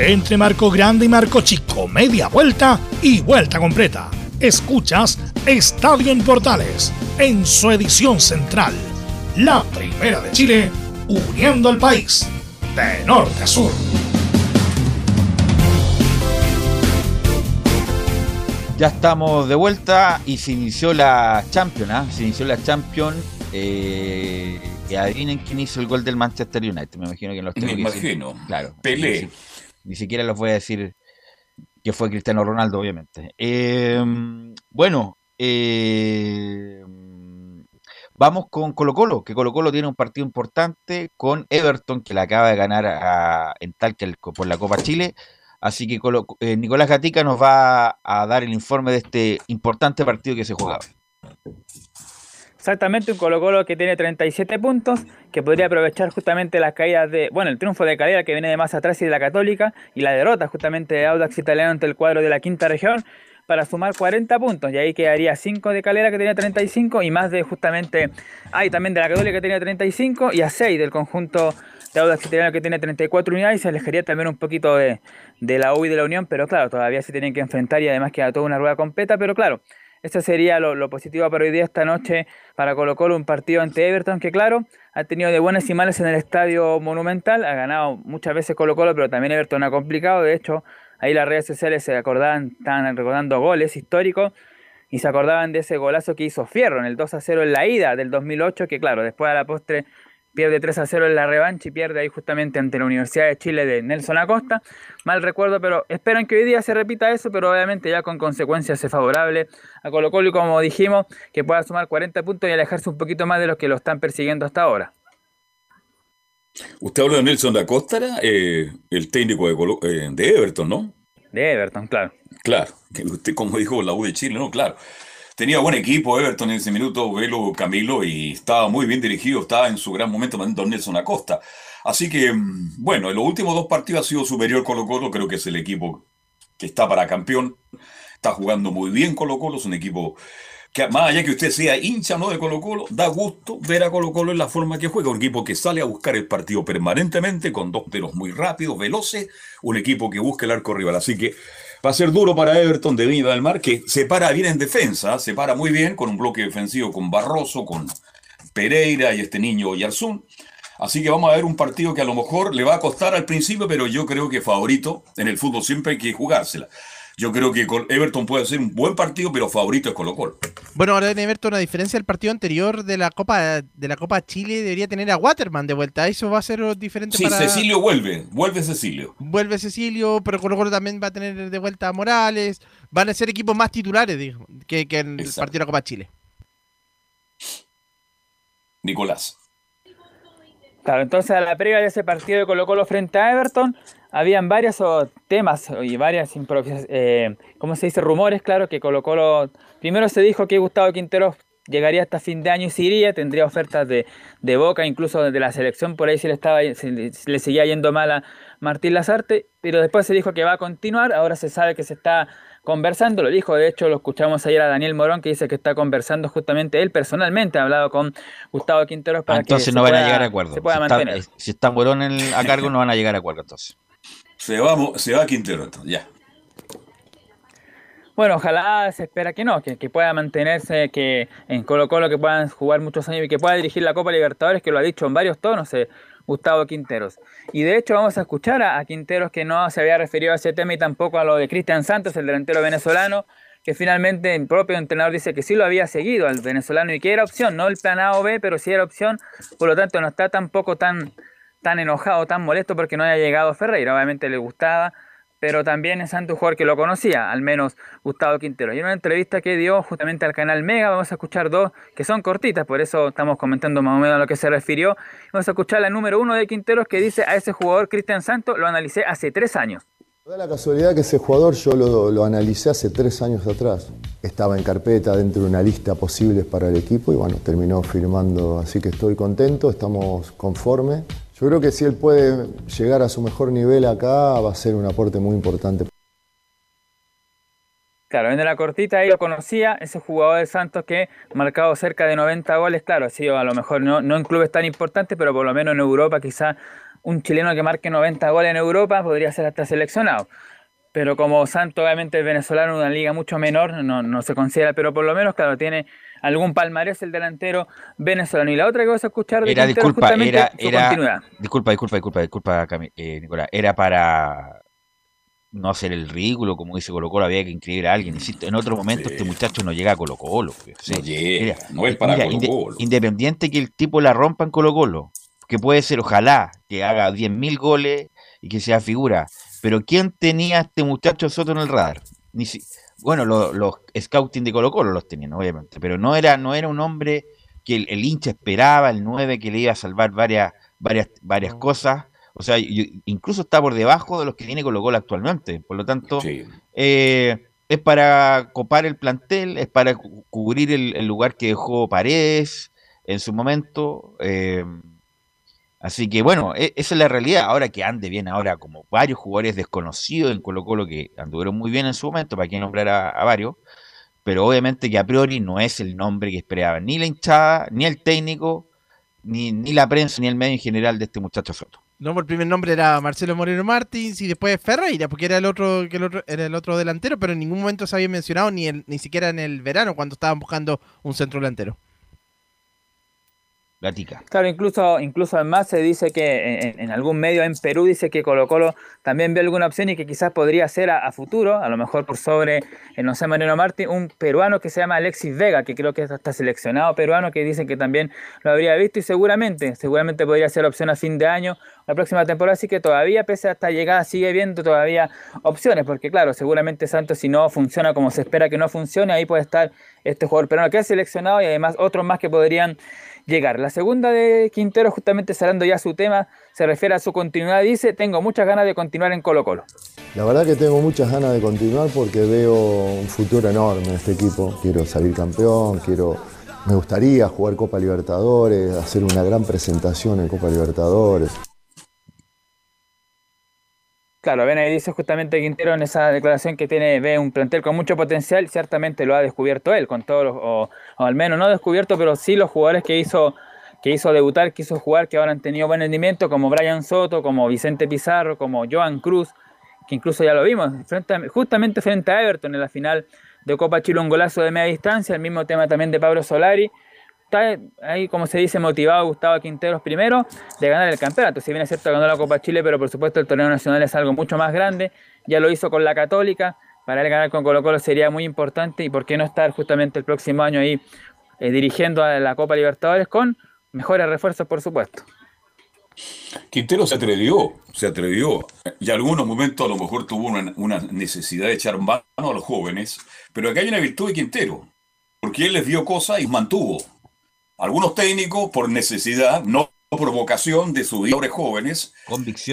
Entre Marco Grande y Marco Chico, media vuelta y vuelta completa. Escuchas Estadio en Portales, en su edición central. La primera de Chile, uniendo al país, de norte a sur. Ya estamos de vuelta y se inició la Champions, ¿ah? se inició la Champions. Eh, y adivinen quién hizo el gol del Manchester United. Me imagino que los Me imagino. Claro. Pelé. Ni siquiera les voy a decir que fue Cristiano Ronaldo, obviamente. Eh, bueno, eh, vamos con Colo Colo, que Colo Colo tiene un partido importante con Everton, que le acaba de ganar a, en Talca por la Copa Chile. Así que eh, Nicolás Gatica nos va a dar el informe de este importante partido que se jugaba. Exactamente, un Colo Colo que tiene 37 puntos, que podría aprovechar justamente las caídas de, bueno, el triunfo de Calera que viene de más atrás y de la Católica, y la derrota justamente de Audax Italiano ante el cuadro de la quinta región, para sumar 40 puntos, y ahí quedaría 5 de Calera que tenía 35, y más de justamente, hay también de la Católica que tenía 35, y a 6 del conjunto de Audax Italiano que tiene 34 unidades, y se alejaría también un poquito de, de la U y de la Unión, pero claro, todavía se tienen que enfrentar, y además queda toda una rueda completa, pero claro, ese sería lo, positivo para hoy día, esta noche, para Colo Colo, un partido ante Everton, que claro, ha tenido de buenas y malas en el estadio monumental, ha ganado muchas veces Colo Colo, pero también Everton ha complicado, de hecho, ahí las redes sociales se acordaban, estaban recordando goles históricos, y se acordaban de ese golazo que hizo Fierro en el 2 a 0 en la ida del 2008, que claro, después a la postre pierde 3 a 0 en la revancha y pierde ahí justamente ante la Universidad de Chile de Nelson Acosta. Mal recuerdo, pero esperan que hoy día se repita eso, pero obviamente ya con consecuencias favorables a Colo Colo y como dijimos, que pueda sumar 40 puntos y alejarse un poquito más de los que lo están persiguiendo hasta ahora. Usted habla de Nelson Acosta, eh, el técnico de, eh, de Everton, ¿no? De Everton, claro. Claro, usted como dijo la U de Chile, ¿no? Claro. Tenía buen equipo Everton en ese minuto, Velo Camilo, y estaba muy bien dirigido, estaba en su gran momento mandando Nelson Acosta. Así que, mm, bueno, en los últimos dos partidos ha sido superior Colo Colo, creo que es el equipo que está para campeón. Está jugando muy bien Colo Colo, es un equipo que más allá que usted sea hincha no de Colo Colo, da gusto ver a Colo Colo en la forma que juega, un equipo que sale a buscar el partido permanentemente, con dos pelos muy rápidos, veloces, un equipo que busca el arco rival. Así que Va a ser duro para Everton de Viña del Mar, que se para bien en defensa, se para muy bien con un bloque defensivo con Barroso, con Pereira y este niño Yarzún. Así que vamos a ver un partido que a lo mejor le va a costar al principio, pero yo creo que favorito en el fútbol siempre hay que jugársela. Yo creo que Everton puede ser un buen partido, pero favorito es Colo Colo. Bueno, ahora en Everton, a diferencia del partido anterior de la Copa de la Copa Chile, debería tener a Waterman de vuelta. Eso va a ser diferente sí, Cecilio vuelve, vuelve Cecilio. Vuelve Cecilio, pero Colo Colo también va a tener de vuelta a Morales. Van a ser equipos más titulares que, en el partido de la Copa Chile. Nicolás. Claro, entonces a la previa de ese partido de Colo Colo frente a Everton, habían varios temas y varias eh, ¿cómo se dice? Rumores, claro, que Colo Colo, primero se dijo que Gustavo Quintero llegaría hasta fin de año y se iría, tendría ofertas de, de Boca, incluso de la selección, por ahí se le, estaba, le seguía yendo mal a Martín Lazarte, pero después se dijo que va a continuar, ahora se sabe que se está conversando, lo dijo, de hecho lo escuchamos ayer a Daniel Morón que dice que está conversando justamente él personalmente, ha hablado con Gustavo Quinteros para entonces que no van a llegar a acuerdo. Se pueda si mantener. Está, si está Morón a cargo no van a llegar a acuerdo entonces. Se va, se va Quintero, ya. Bueno, ojalá se espera que no, que, pueda mantenerse, que en Colo Colo que puedan jugar muchos años y que pueda dirigir la Copa Libertadores, que lo ha dicho en varios tonos eh, Gustavo Quinteros. Y de hecho vamos a escuchar a, Quinteros que no se había referido a ese tema y tampoco a lo de Cristian Santos, el delantero venezolano, que finalmente el propio entrenador dice que sí lo había seguido al venezolano y que era opción, no el plan A o B, pero sí era opción, por lo tanto no está tampoco tan tan enojado, tan molesto porque no haya llegado Ferreira. Obviamente le gustaba, pero también es Santo jugador que lo conocía, al menos Gustavo Quintero. Y en una entrevista que dio justamente al canal Mega, vamos a escuchar dos que son cortitas, por eso estamos comentando más o menos a lo que se refirió. Vamos a escuchar la número uno de Quinteros que dice a ese jugador Cristian Santos lo analicé hace tres años. Da la casualidad que ese jugador yo lo, lo, analicé hace tres años atrás. Estaba en carpeta dentro de una lista posibles para el equipo y bueno, terminó firmando, así que estoy contento, estamos conformes. Yo creo que si él puede llegar a su mejor nivel acá, va a ser un aporte muy importante. Claro, en la cortita ahí lo conocía, ese jugador de Santos que ha marcado cerca de 90 goles, claro, ha sido a lo mejor no, en clubes tan importantes, pero por lo menos en Europa quizá un chileno que marque 90 goles en Europa podría ser hasta seleccionado. Pero como Santos obviamente es venezolano, una liga mucho menor, no, no se considera, pero por lo menos, claro, tiene algún palmarés el delantero venezolano. Y la otra que vas a escuchar de era, disculpa, era, era, Disculpa, disculpa, disculpa, disculpa, eh, Nicolás. Era para no hacer el ridículo, como dice Colo Colo, había que inscribir a alguien. Insisto, en otro momento este muchacho no llega a Colo Colo. no es para Colo Colo. Independiente que el tipo la rompa en Colo Colo, que puede ser, ojalá, que haga 10.000 goles y que sea figura. Pero ¿quién tenía a este muchacho Soto en el radar? Ni si, bueno, los scouting de Colo Colo los tenían, obviamente, pero no era, no era un hombre que el, hincha esperaba, el 9 que le iba a salvar varias, varias, varias cosas. O sea, incluso está por debajo de los que tiene Colo Colo actualmente. Por lo tanto, eh, es para copar el plantel, es para cubrir el, lugar que dejó Paredes en su momento. Eh, Así que bueno, e, esa es la realidad. Ahora que ande bien, ahora como varios jugadores desconocidos en Colo Colo que anduvieron muy bien en su momento, para que nombrar a, varios, pero obviamente que a priori no es el nombre que esperaba ni la hinchada, ni el técnico, ni, ni la prensa ni el medio en general de este muchacho Soto. No, el primer nombre era Marcelo Moreno Martins y después Ferreira, porque era el otro, que el otro, era el otro delantero, pero en ningún momento se había mencionado ni el, ni siquiera en el verano cuando estaban buscando un centro delantero. Claro, incluso, incluso además se dice que en, algún medio en Perú dice que Colo Colo también ve alguna opción y que quizás podría ser a, futuro, a lo mejor por sobre, eh, no sé, Moreno Martín, un peruano que se llama Alexis Vega, que creo que está seleccionado peruano, que dicen que también lo habría visto y seguramente, seguramente podría ser opción a fin de año, la próxima temporada, así que todavía, pese a esta llegada, sigue viendo todavía opciones, porque claro, seguramente Santos si no funciona como se espera que no funcione, ahí puede estar este jugador peruano que ha seleccionado y además otros más que podrían llegar. La segunda de Quintero, justamente cerrando ya su tema, se refiere a su continuidad. Dice, tengo muchas ganas de continuar en Colo Colo. La verdad que tengo muchas ganas de continuar porque veo un futuro enorme en este equipo. Quiero salir campeón, quiero, me gustaría jugar Copa Libertadores, hacer una gran presentación en Copa Libertadores. Claro, ahí dice justamente Quintero en esa declaración que tiene, ve un plantel con mucho potencial, ciertamente lo ha descubierto él, con todos los, o, al menos no descubierto, pero sí los jugadores que hizo, que hizo debutar, que hizo jugar, que ahora han tenido buen rendimiento, como Brian Soto, como Vicente Pizarro, como Joan Cruz, que incluso ya lo vimos, justamente frente a Everton en la final de Copa Chile, un golazo de media distancia, el mismo tema también de Pablo Solari, está ahí, como se dice, motivado Gustavo Quinteros primero de ganar el campeonato. Si bien es cierto, ganó la Copa Chile, pero por supuesto el torneo nacional es algo mucho más grande. Ya lo hizo con la Católica. Para él ganar con Colo Colo sería muy importante. ¿Y por qué no estar justamente el próximo año ahí eh, dirigiendo a la Copa Libertadores con mejores refuerzos, por supuesto? Quintero se atrevió, se atrevió. Y algunos momentos a lo mejor tuvo una, una necesidad de echar mano a los jóvenes. Pero aquí hay una virtud de Quintero. Porque él les dio cosas y mantuvo. Algunos técnicos, por necesidad, no por vocación de sus jóvenes,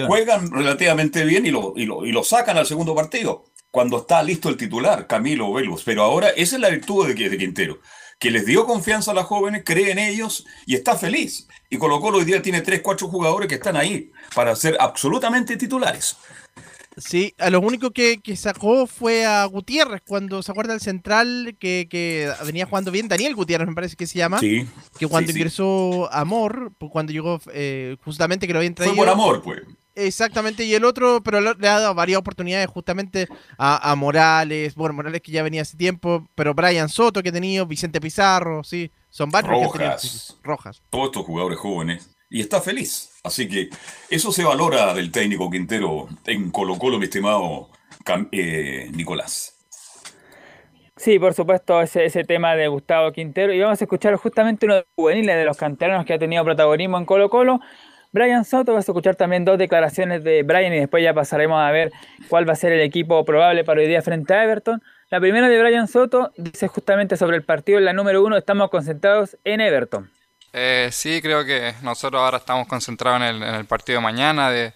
juegan relativamente bien y lo, y, lo, sacan al segundo partido, cuando está listo el titular, Camilo Velos. Pero ahora esa es la virtud de, de Quintero, que les dio confianza a los jóvenes, cree en ellos y está feliz. Y Colo Colo hoy día tiene tres, cuatro jugadores que están ahí para ser absolutamente titulares. Sí, a lo único que, sacó fue a Gutiérrez cuando se acuerda el central que, venía jugando bien, Daniel Gutiérrez me parece que se llama. Sí. Que cuando ingresó Amor, pues, cuando llegó eh, justamente que lo habían traído. Fue por Amor, pues. Exactamente, y el otro, pero le ha dado varias oportunidades justamente a, Morales, bueno, Morales que ya venía hace tiempo, pero Brian Soto que ha tenido, Vicente Pizarro, sí, son varios Rojas. Rojas. Todos estos jugadores jóvenes. Y está feliz. Así que eso se valora del técnico Quintero en Colo Colo, mi estimado eh, Nicolás. Sí, por supuesto, ese, ese tema de Gustavo Quintero. Y vamos a escuchar justamente uno de los juveniles de los canteranos que ha tenido protagonismo en Colo Colo. Brian Soto, vas a escuchar también dos declaraciones de Brian y después ya pasaremos a ver cuál va a ser el equipo probable para hoy día frente a Everton. La primera de Brian Soto dice justamente sobre el partido en la número uno, estamos concentrados en Everton. Eh, sí, creo que nosotros ahora estamos concentrados en el, partido de mañana, de,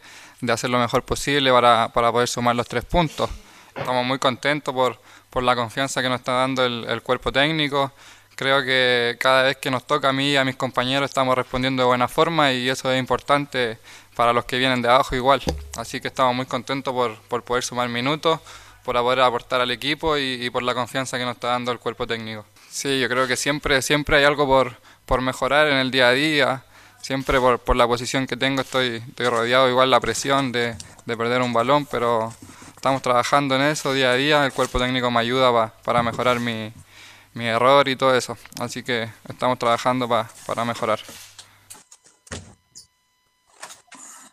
hacer lo mejor posible para, poder sumar los tres puntos. Estamos muy contentos por, la confianza que nos está dando el, cuerpo técnico. Creo que cada vez que nos toca a mí y a mis compañeros estamos respondiendo de buena forma y eso es importante para los que vienen de abajo igual. Así que estamos muy contentos por, poder sumar minutos, por poder aportar al equipo y, y por la confianza que nos está dando el cuerpo técnico. Sí, yo creo que siempre, siempre hay algo por, por mejorar en el día a día. Siempre por, por la posición que tengo estoy, estoy rodeado igual la presión de, de, perder un balón, pero estamos trabajando en eso día a día. El cuerpo técnico me ayuda para mejorar mi, mi, error y todo eso. Así que estamos trabajando para mejorar.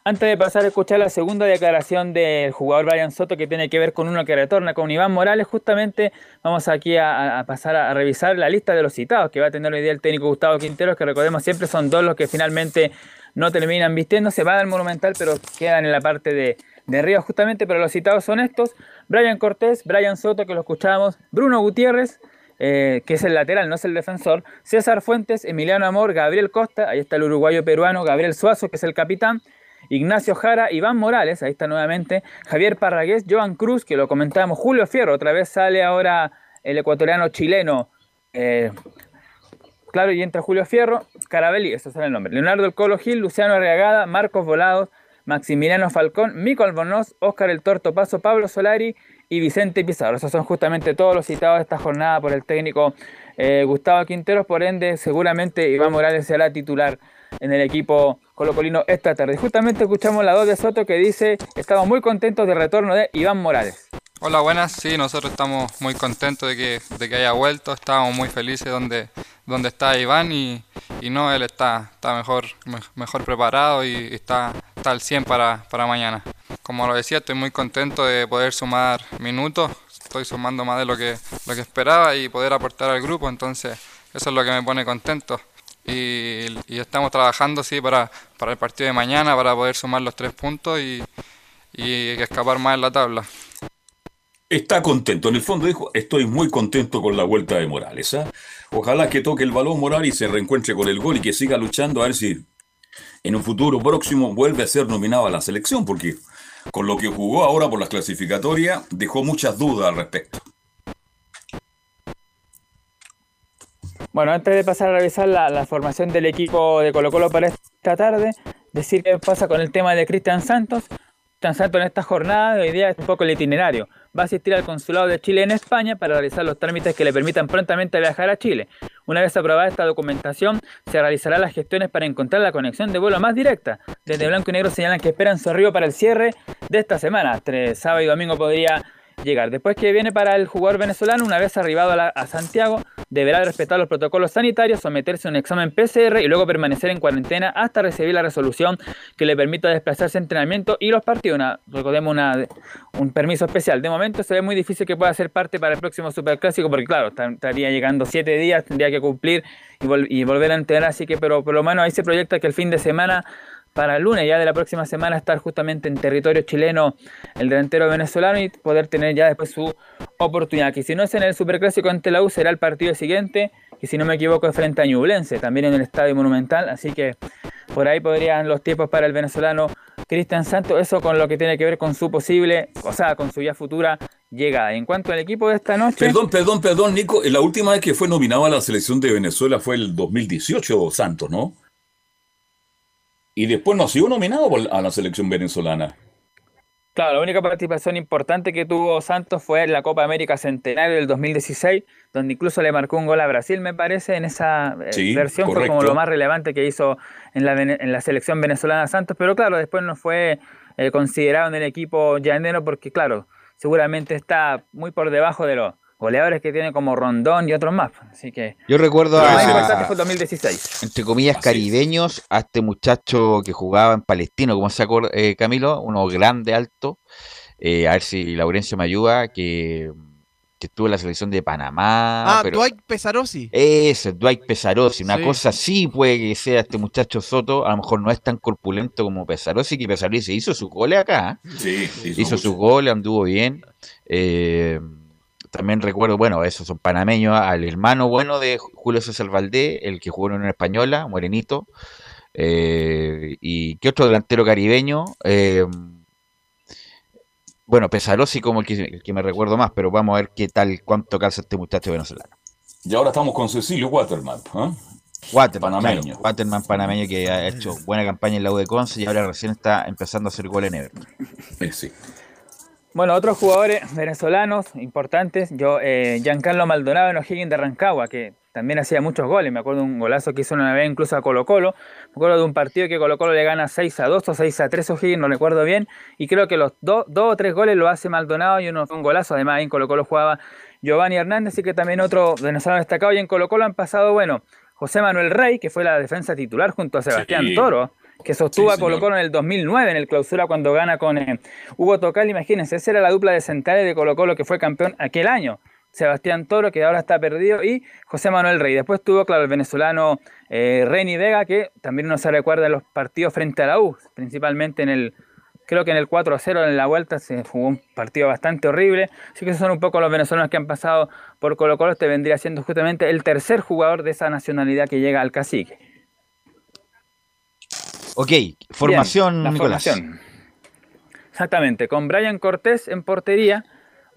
Antes de pasar a escuchar la segunda declaración del jugador Brian Soto que tiene que ver con uno que retorna con Iván Morales, justamente vamos aquí a, pasar a, revisar la lista de los citados que va a tener hoy día el técnico Gustavo Quinteros, que recordemos siempre son dos los que finalmente no terminan vistiendo, se van al Monumental pero quedan en la parte de, de Río justamente, pero los citados son estos, Brian Cortés, Brian Soto que lo escuchábamos, Bruno Gutiérrez, eh, que es el lateral, no es el defensor, César Fuentes, Emiliano Amor, Gabriel Costa, ahí está el uruguayo peruano, Gabriel Suazo, que es el capitán, Ignacio Jara, Iván Morales, ahí está nuevamente, Javier Parragués, Joan Cruz, que lo comentábamos, Julio Fierro, otra vez sale ahora el ecuatoriano chileno. Eh, claro, y entra Julio Fierro, Carabelli, eso es el nombre. Leonardo El Colo Gil, Luciano Arriagada, Marcos Volados, Maximiliano Falcón, Mico Albornoz, Óscar El Torto Paso, Pablo Solari y Vicente Pizarro. Esos son justamente todos los citados de esta jornada por el técnico eh, Gustavo Quinteros, por ende seguramente Iván Morales será titular en el equipo colocolino esta tarde. Justamente escuchamos la voz de Soto que dice, estamos muy contentos del retorno de Iván Morales. Hola, buenas. Sí, nosotros estamos muy contentos de que, de que haya vuelto. Estábamos muy felices donde, donde está Iván y, y no, él está, está mejor, mejor preparado y está, está al 100 para, para mañana. Como lo decía, estoy muy contento de poder sumar minutos. Estoy sumando más de lo que, lo que esperaba y poder aportar al grupo. Entonces, eso es lo que me pone contento. Y, estamos trabajando sí, para, para el partido de mañana, para poder sumar los tres puntos y, y escapar más en la tabla. Está contento. En el fondo dijo, estoy muy contento con la vuelta de Morales. ¿ah? Ojalá que toque el balón Morales y se reencuentre con el gol y que siga luchando a ver si en un futuro próximo vuelve a ser nominado a la selección, porque con lo que jugó ahora por las clasificatorias dejó muchas dudas al respecto. Bueno, antes de pasar a revisar la, la formación del equipo de Colo Colo para esta tarde, decir qué pasa con el tema de Cristian Santos. Cristian Santos en esta jornada de hoy día es un poco el itinerario va a asistir al Consulado de Chile en España para realizar los trámites que le permitan prontamente viajar a Chile. Una vez aprobada esta documentación, se realizarán las gestiones para encontrar la conexión de vuelo más directa. Desde Blanco y Negro señalan que esperan su arribo para el cierre de esta semana. Entre sábado y domingo podría llegar. Después que viene para el jugador venezolano, una vez arribado a, Santiago, deberá respetar los protocolos sanitarios, someterse a un examen PCR y luego permanecer en cuarentena hasta recibir la resolución que le permita desplazarse a entrenamiento y los partidos. recordemos una, un permiso especial. De momento se ve muy difícil que pueda ser parte para el próximo Superclásico porque claro, estaría llegando siete días, tendría que cumplir y, volver a entrenar, así que pero por lo menos ahí se proyecta que el fin de semana para el lunes ya de la próxima semana estar justamente en territorio chileno el delantero venezolano y poder tener ya después su oportunidad. Que si no es en el Superclásico ante la U será el partido siguiente, que si no me equivoco es frente a Ñublense, también en el Estadio Monumental, así que por ahí podrían los tiempos para el venezolano Cristian Santos, eso con lo que tiene que ver con su posible, o sea, con su ya futura llegada. En cuanto al equipo de esta noche... Perdón, perdón, perdón, Nico, la última vez que fue nominado a la selección de Venezuela fue el 2018 Santos, ¿no? Y después no ha sido nominado a la selección venezolana. Claro, la única participación importante que tuvo Santos fue en la Copa América Centenario del 2016, donde incluso le marcó un gol a Brasil, me parece, en esa eh, versión fue como lo más relevante que hizo en la, en la selección venezolana Santos, pero claro, después no fue eh, considerado en el equipo llanero porque, claro, seguramente está muy por debajo de lo, goleadores que tiene como Rondón y otros más. Así que. Yo recuerdo a. fue 2016. Entre comillas, caribeños, a este muchacho que jugaba en Palestino, como se acuerda, eh, Camilo, uno grande, alto. Eh, a ver si Laurencio me ayuda, que, que estuvo en la selección de Panamá. Ah, Dwight Pesarosi. Ese, Dwight Pesarosi. Una cosa así puede que sea este muchacho Soto. A lo mejor no es tan corpulento como Pesarosi, que Pesarosi hizo su gole acá. Sí, hizo, hizo su gole, anduvo bien. Eh, también recuerdo, bueno, esos son panameños, al hermano bueno de Julio César Valdés, el que jugó en una española, Morenito, eh, y qué otro delantero caribeño, eh, bueno, Pesarosi como el que, me recuerdo más, pero vamos a ver qué tal, cuánto calza este muchacho venezolano. Y ahora estamos con Cecilio Waterman, ¿eh? Waterman, panameño. Waterman panameño que ha hecho buena campaña en la U de Conce y ahora recién está empezando a hacer gol en Everton. Sí. Bueno, otros jugadores venezolanos importantes, yo, eh, Giancarlo Maldonado en O'Higgins de Rancagua, que también hacía muchos goles, me acuerdo de un golazo que hizo una vez incluso a Colo Colo, me acuerdo de un partido que Colo Colo le gana 6 a 2 o 6 a 3 a O'Higgins, no recuerdo bien, y creo que los dos o tres goles lo hace Maldonado y uno un golazo, además en Colo Colo jugaba Giovanni Hernández, y que también otro venezolano destacado, y en Colo Colo han pasado, bueno, José Manuel Rey, que fue la defensa titular junto a Sebastián Toro, que sostuvo a Colo Colo en el 2009 en el clausura cuando gana con eh, Hugo Tocal. Imagínense, esa era la dupla de centrales de Colo Colo que fue campeón aquel año. Sebastián Toro, que ahora está perdido, y José Manuel Rey. Después tuvo, claro, el venezolano eh, Reni Vega, que también uno se recuerda los partidos frente a la U, principalmente en el, creo que en el 4-0 en la vuelta se jugó un partido bastante horrible. Así que esos son un poco los venezolanos que han pasado por Colo Colo. Este vendría siendo justamente el tercer jugador de esa nacionalidad que llega al cacique. Ok, formación, Formación. Exactamente, con Brian Cortés en portería,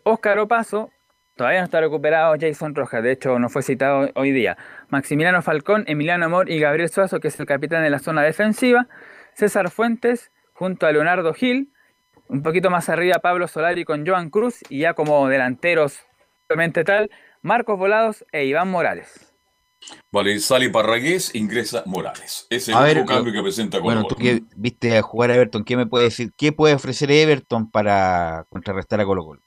Óscar Opaso, todavía no está recuperado Jason Rojas, de hecho no fue citado hoy día, Maximiliano Falcón, Emiliano Amor y Gabriel Suazo, que es el capitán de la zona defensiva, César Fuentes junto a Leonardo Gil, un poquito más arriba Pablo Solari con Joan Cruz y ya como delanteros, tal, Marcos Volados e Iván Morales. Vale, sale Parragués, ingresa Morales. Ese es A el ver, cambio que presenta Colo Bueno, tú que viste a jugar a Everton, ¿qué me puedes decir? ¿Qué puede ofrecer Everton para contrarrestar a Colo Colo?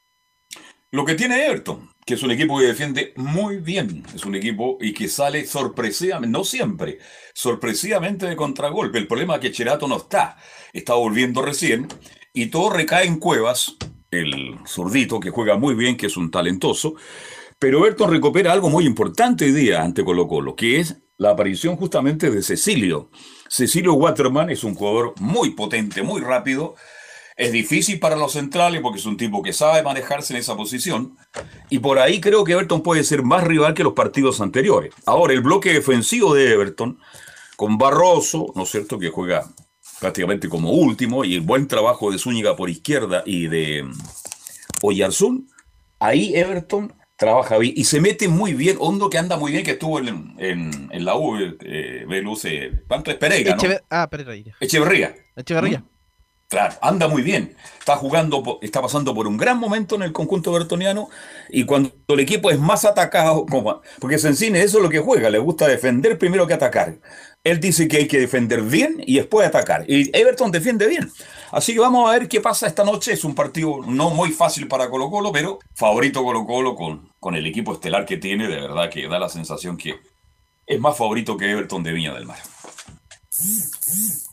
Lo que tiene Everton, que es un equipo que defiende muy bien, es un equipo y que sale sorpresivamente, no siempre, sorpresivamente de contragolpe. El problema es que Cherato no está, está volviendo recién y todo recae en Cuevas, el zurdito que juega muy bien, que es un talentoso. Pero Everton recupera algo muy importante hoy día ante Colo Colo, que es la aparición justamente de Cecilio. Cecilio Waterman es un jugador muy potente, muy rápido. Es difícil para los centrales porque es un tipo que sabe manejarse en esa posición. Y por ahí creo que Everton puede ser más rival que los partidos anteriores. Ahora, el bloque defensivo de Everton, con Barroso, ¿no es cierto?, que juega prácticamente como último, y el buen trabajo de Zúñiga por izquierda y de mm, Oyarzún, ahí Everton trabaja bien y se mete muy bien. Hondo que anda muy bien, que estuvo en, en, en la U, eh, Veluz, eh, ¿cuánto es Pereira? Ah, Pereira. Echeverría. Echeverría. Claro, anda muy bien. Está jugando, está pasando por un gran momento en el conjunto bertoniano y cuando el equipo es más atacado, como, porque Sensine eso es lo que juega, le gusta defender primero que atacar. Él dice que hay que defender bien y después atacar. Y Everton defiende bien. Así que vamos a ver qué pasa esta noche. Es un partido no muy fácil para Colo Colo, pero favorito Colo Colo con, con el equipo estelar que tiene, de verdad que da la sensación que es más favorito que Everton de Viña del Mar.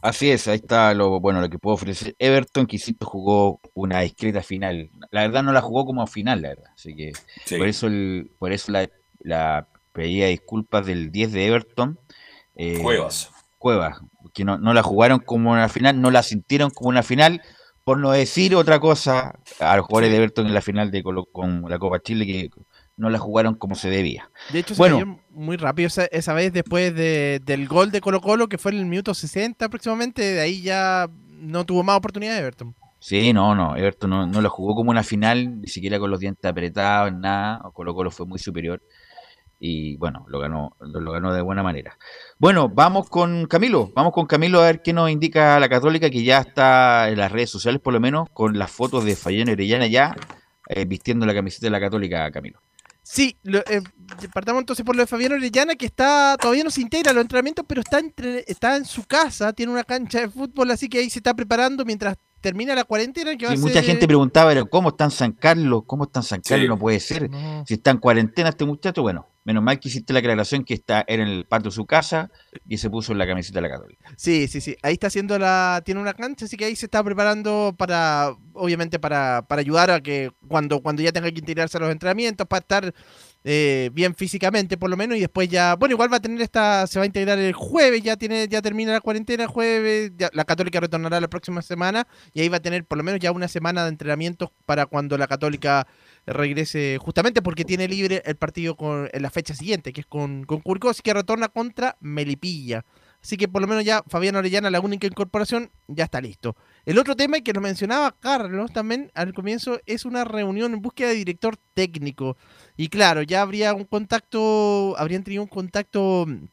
Así es, ahí está lo bueno lo que puede ofrecer Everton, que insisto jugó una discreta final. La verdad no la jugó como final, la verdad. Así que Sí. por eso el, por eso la, la pedida disculpas del 10 de Everton. eh, Cuevas. Cuevas, que no, no la jugaron como una final, no la sintieron como una final, por no decir otra cosa a los jugadores de Everton en la final de Colo- con la Copa Chile que no la jugaron como se debía. De hecho, se cayó muy rápido esa, esa vez después de- del gol de Colo Colo, que fue en el minuto 60 aproximadamente. De ahí ya no tuvo más oportunidad de Everton. Sí, no, no, Everton no, no la jugó como una final, ni siquiera con los dientes apretados, nada. Colo Colo fue muy superior y bueno, lo ganó, lo, ganó de buena manera. Bueno, vamos con Camilo, vamos con Camilo a ver qué nos indica la Católica, que ya está en las redes sociales por lo menos, con las fotos de Fayón Orellana ya eh, vistiendo la camiseta de la Católica, Camilo. Sí, lo- eh, partamos entonces por lo de Fabián Orellana, que está todavía no se integra a los entrenamientos, pero está, entre- está en su casa, tiene una cancha de fútbol, así que ahí se está preparando mientras termina la cuarentena. Que va Sí, a mucha ser, gente eh, preguntaba, ¿cómo está en San Carlos? ¿Cómo está en San Carlos? Sí. No puede ser. No. Si está en cuarentena este muchacho, bueno, menos mal que hiciste la aclaración que está en el patio de su casa y se puso en la camiseta de la Católica. Sí, sí, sí. Ahí está haciendo la. Tiene una cancha, así que ahí se está preparando para. Obviamente para, para ayudar a que cuando, cuando ya tenga que integrarse a los entrenamientos, para estar eh, bien físicamente, por lo menos. Y después ya. Bueno, igual va a tener esta. Se va a integrar el jueves, ya tiene ya termina la cuarentena el jueves. la Católica retornará la próxima semana. Y ahí va a tener por lo menos ya una semana de entrenamientos para cuando la Católica regrese. Justamente porque tiene libre el partido con, en la fecha siguiente, que es con, con Curicó, así que retorna contra Melipilla. Así que por lo menos ya Fabián Orellana, la única incorporación, ya está listo. El otro tema que lo mencionaba Carlos también al comienzo es una reunión en búsqueda de director técnico. Y claro, ya habría un contacto, habrían tenido un contacto mm,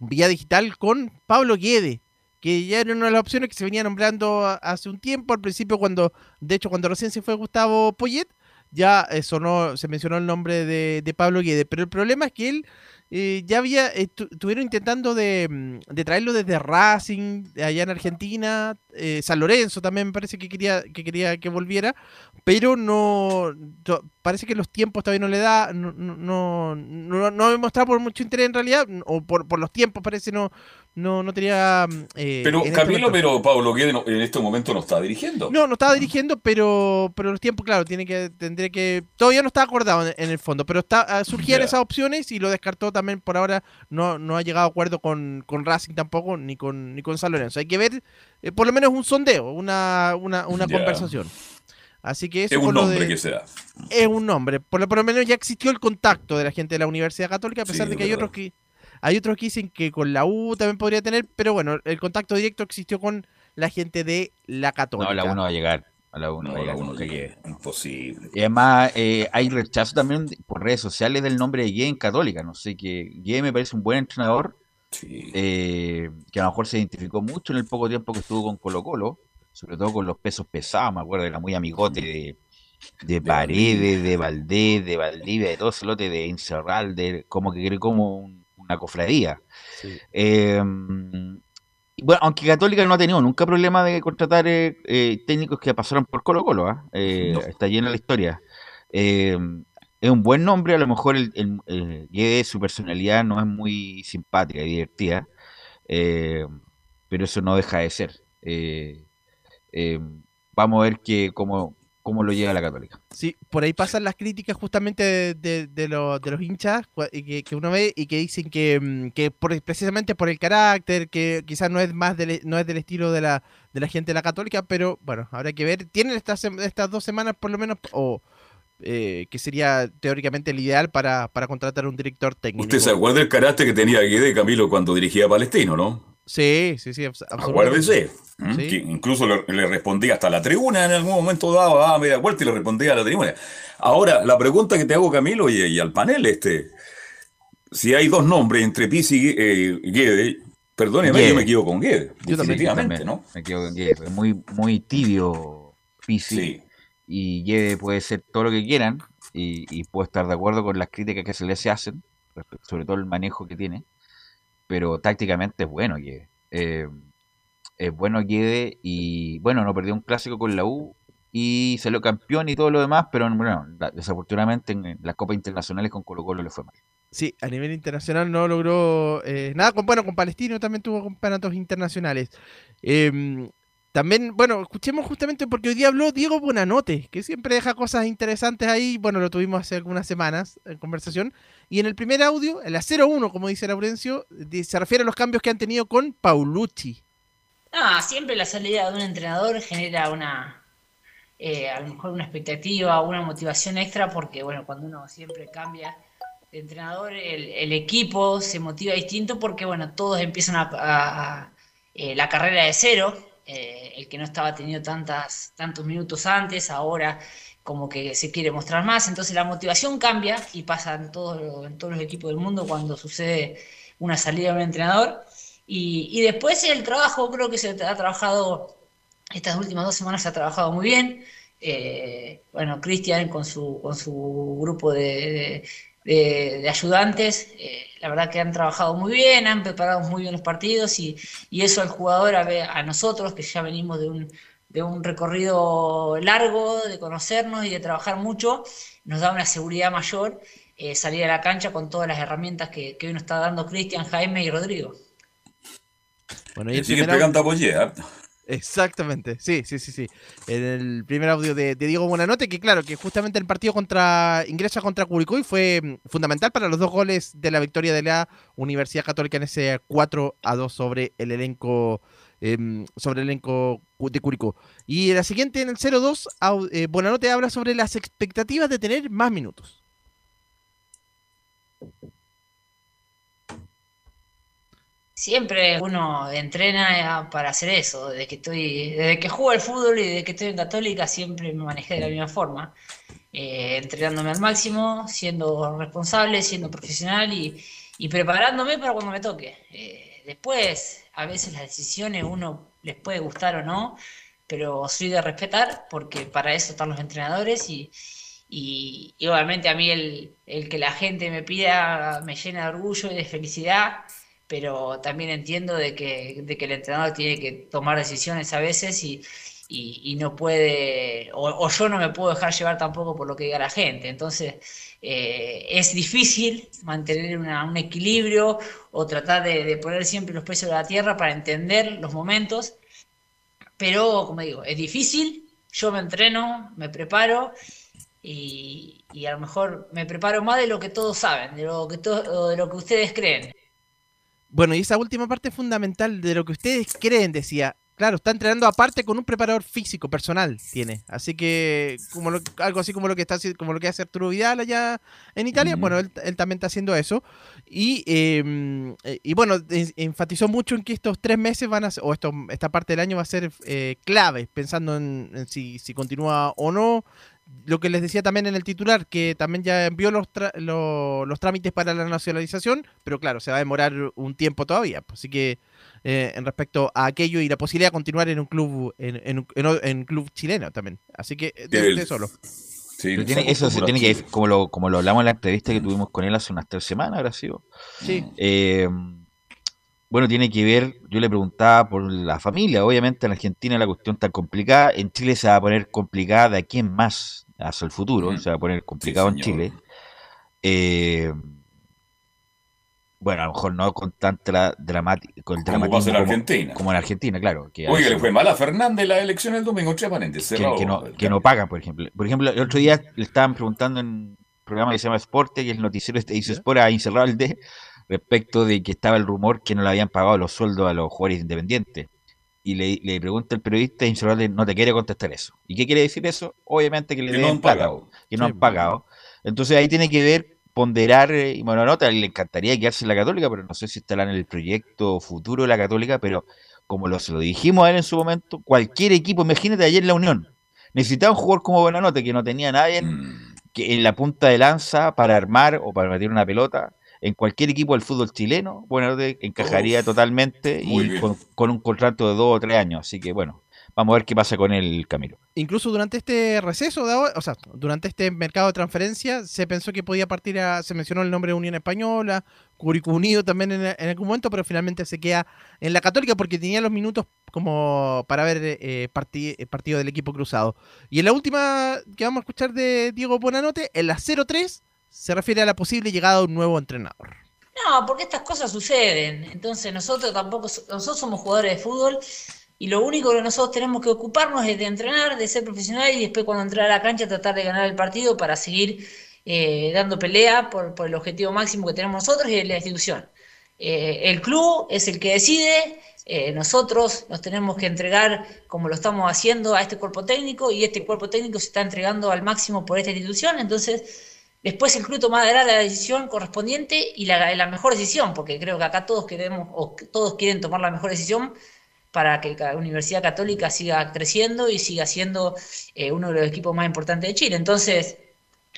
vía digital con Pablo Guede, que ya era una de las opciones que se venía nombrando hace un tiempo, al principio cuando, de hecho cuando recién se fue Gustavo Poyet, ya eh, sonó, se mencionó el nombre de, de Pablo Guede, pero el problema es que él eh, ya había, eh, tu- estuvieron intentando de, mm, de traerlo desde Racing, allá en Argentina, eh, San Lorenzo también me parece que quería que quería que volviera, pero no, parece que los tiempos todavía no le da, no, no, no, no, no ha demostrado por mucho interés en realidad, o por, por los tiempos parece no, no, no tenía... mm, eh, Pero este Camilo, pero Pablo Guede no- en este momento no está dirigiendo. no, no estaba dirigiendo, pero pero los tiempos, claro, tiene que tendría que todavía no está acordado en, en el fondo, pero está ah, surgían esas opciones y lo descartó también por ahora no no ha llegado a acuerdo con, con Racing tampoco ni con ni con San Lorenzo. Hay que ver eh, por lo menos un sondeo, una una, una conversación. Así que eso es un nombre de- que se da. es un nombre. Por lo, por lo menos ya existió el contacto de la gente de la Universidad Católica, a pesar Sí, de que hay verdad. otros que hay otros que dicen que con la U también podría tener, pero bueno, el contacto directo existió con la gente de la Católica. No, la 1 va a llegar. A la 1 No, va a la llegar. uno nunca llegue. Imposible. Y además eh, hay rechazo también por redes sociales del nombre de Guille en Católica. No sé, que Guille me parece un buen entrenador, Sí. eh, que a lo mejor se identificó mucho en el poco tiempo que estuvo con Colo Colo, sobre todo con los pesos pesados, me acuerdo, era muy amigote de, de Paredes, de Valdés, de Valdivia, de todo ese lote de Incerral, de como que cree como un, una cofradía. Eh, bueno, aunque Católica no ha tenido nunca problema de contratar técnicos que pasaron por Colo Colo, ¿ah? está llena la historia. es un buen nombre, a lo mejor el, el, su personalidad no es muy simpática y divertida, pero eso no deja de ser. vamos a ver que cómo, cómo lo llega la Católica. Sí, por ahí pasan las críticas justamente de, de, los hinchas que, que, uno ve y que dicen que, mm, que precisamente por el carácter, que quizás no es más del, no es del estilo de la, de la gente de la Católica, pero bueno, habrá que ver. Tienen estas, estas dos semanas por lo menos, o eh, que sería teóricamente el ideal para, para contratar un director técnico. Usted se acuerda del carácter que tenía Guede Camilo cuando dirigía a Palestino, ¿no? Sí, sí, sí. Acuérdese. Que incluso le, respondía hasta la tribuna en algún momento daba, daba media vuelta y le respondía a la tribuna. Ahora, la pregunta que te hago, Camilo, y, al panel, este, si hay dos nombres entre Pizzi y eh, Guede, perdóneme, yo me quedo con Guede. Yo también, ¿no? Me quedo con Guede. Es muy, muy tibio Pizzi. Y Guede puede ser todo lo que quieran y, y puedo estar de acuerdo con las críticas que se le hacen, sobre todo el manejo que tiene pero tácticamente es bueno que eh, es bueno que y bueno, no perdió un clásico con la U y salió campeón y todo lo demás, pero bueno, desafortunadamente en, las copas internacionales con Colo Colo le fue mal. Sí, a nivel internacional no logró eh, nada. Con, bueno, con Palestino también tuvo campeonatos internacionales. Eh, también, bueno, escuchemos justamente porque hoy día habló Diego Buenanote, que siempre deja cosas interesantes ahí. Bueno, lo tuvimos hace algunas semanas en conversación. Y en el primer audio, en la 01, como dice Laurencio, se refiere a los cambios que han tenido con Paulucci. Ah, siempre la salida de un entrenador genera una, eh, a lo mejor una expectativa, una motivación extra, porque bueno, cuando uno siempre cambia de entrenador, el, equipo se motiva distinto porque bueno, todos empiezan a, eh, la carrera de cero eh, el que no estaba teniendo tantas, tantos minutos antes, ahora como que se quiere mostrar más, entonces la motivación cambia y pasa en, todo, en todos los equipos del mundo cuando sucede una salida de un entrenador. Y, después el trabajo, creo que se ha trabajado, estas últimas dos semanas se ha trabajado muy bien. Eh, bueno, Cristian con su, con su grupo de, ayudantes. Eh, la verdad que han trabajado muy bien, han preparado muy bien los partidos y, eso al jugador, a, a, nosotros que ya venimos de un, de un recorrido largo, de conocernos y de trabajar mucho, nos da una seguridad mayor eh, salir a la cancha con todas las herramientas que, hoy nos está dando Cristian, Jaime y Rodrigo. Bueno, y el sigue pegando Exactamente, sí, sí, sí, sí. En el primer audio de, Diego Buenanote, que claro, que justamente el partido contra ingresa contra Curicoy fue mm, fundamental para los dos goles de la victoria de la Universidad Católica en ese 4 a 2 sobre el elenco em, sobre el elenco de Curicó. Y en la siguiente, en el 0-2, eh, Buenanote habla sobre las expectativas de tener más minutos. Siempre uno entrena para hacer eso. Desde que estoy, desde que juego al fútbol y desde que estoy en Católica siempre me manejé de la misma forma, eh, entrenándome al máximo, siendo responsable, siendo profesional y, preparándome para cuando me toque. Eh, después, a veces las decisiones uno les puede gustar o no, pero soy de respetar porque para eso están los entrenadores y, y, y obviamente a mí el, el que la gente me pida me llena de orgullo y de felicidad pero también entiendo de que, de que el entrenador tiene que tomar decisiones a veces y, y, no puede, o, yo no me puedo dejar llevar tampoco por lo que diga la gente. Entonces, eh, es difícil mantener un equilibrio o tratar de, poner siempre los pies sobre la tierra para entender los momentos, pero como digo, es difícil, yo me entreno, me preparo y, y, a lo mejor me preparo más de lo que todos saben, de lo que, de lo que ustedes creen. Bueno, y esa última parte fundamental de lo que ustedes creen, decía. Claro, está entrenando aparte con un preparador físico personal, tiene. Así que como algo así como lo que está como lo que hace Arturo Vidal allá en Italia, bueno, él, también está haciendo eso. Y, em, eh, y bueno, enfatizó mucho en que estos tres meses van a o esto, esta parte del año va a ser eh, clave, pensando en, si, si continúa o no, lo que les decía también en el titular, que también ya envió los, los trámites para la nacionalización, pero claro, se va a demorar un tiempo todavía. Así que eh, en respecto a aquello y la posibilidad de continuar en un club en, en, en, club chileno también. Así que de, solo. eso se tiene que, como lo, como lo hablamos en la entrevista que tuvimos con él hace unas tres semanas, ahora. Sí. Eh, bueno, tiene que ver, yo le preguntaba por la familia, obviamente en Argentina la cuestión está complicada, en Chile se va a poner complicada de aquí en más hacia el futuro, se va a poner complicado en Chile. Eh, bueno, a lo mejor no con tanta dramática, con el dramatismo como, en Argentina. Como, en Argentina, claro. Que Oye, le fue mal a Fernández la elección el domingo, tres que, que, no, que no pagan, por ejemplo. Por ejemplo, el otro día le estaban preguntando en un programa que se llama Sporte, que es el noticiero este hizo Sport a Incerralde, respecto de que estaba el rumor que no le habían pagado los sueldos a los jugadores independientes. Y le, le pregunta el periodista y no te quiere contestar eso. ¿Y qué quiere decir eso? Obviamente que le no han pagado. Que no han pagado. Entonces ahí tiene que ver ponderar, eh, y bueno, nota, le encantaría quedarse en la Católica, pero no sé si estará en el proyecto futuro de la Católica, pero como lo, se lo dijimos a él en su momento, cualquier equipo, imagínate ayer la Unión, necesitaba un jugador como Buenanote, que no tenía nadie mm. que en la punta de lanza para armar o para meter una pelota, en cualquier equipo del fútbol chileno, Buenanote encajaría totalmente y con, con, un contrato de dos o tres años, así que bueno, Vamos a ver qué pasa con el Camilo. Incluso durante este receso, de o sea, durante este mercado de transferencia, se pensó que podía partir a, se mencionó el nombre de Unión Española, Curicó Unido también en, algún momento, pero finalmente se queda en la Católica porque tenía los minutos como para ver eh, eh partido del equipo cruzado. Y en la última que vamos a escuchar de Diego Bonanote, en la 0-3, se refiere a la posible llegada de un nuevo entrenador. No, porque estas cosas suceden. Entonces nosotros tampoco, nosotros somos jugadores de fútbol y lo único que nosotros tenemos que ocuparnos es de entrenar, de ser profesional y después cuando entrar a la cancha tratar de ganar el partido para seguir eh, dando pelea por, el objetivo máximo que tenemos nosotros y la institución. Eh, el club es el que decide, eh, nosotros nos tenemos que entregar como lo estamos haciendo a este cuerpo técnico y este cuerpo técnico se está entregando al máximo por esta institución, entonces después el club tomará la decisión correspondiente y la, la mejor decisión, porque creo que acá todos queremos o todos quieren tomar la mejor decisión para que la Universidad Católica siga creciendo y siga siendo eh, uno de los equipos más importantes de Chile. Entonces,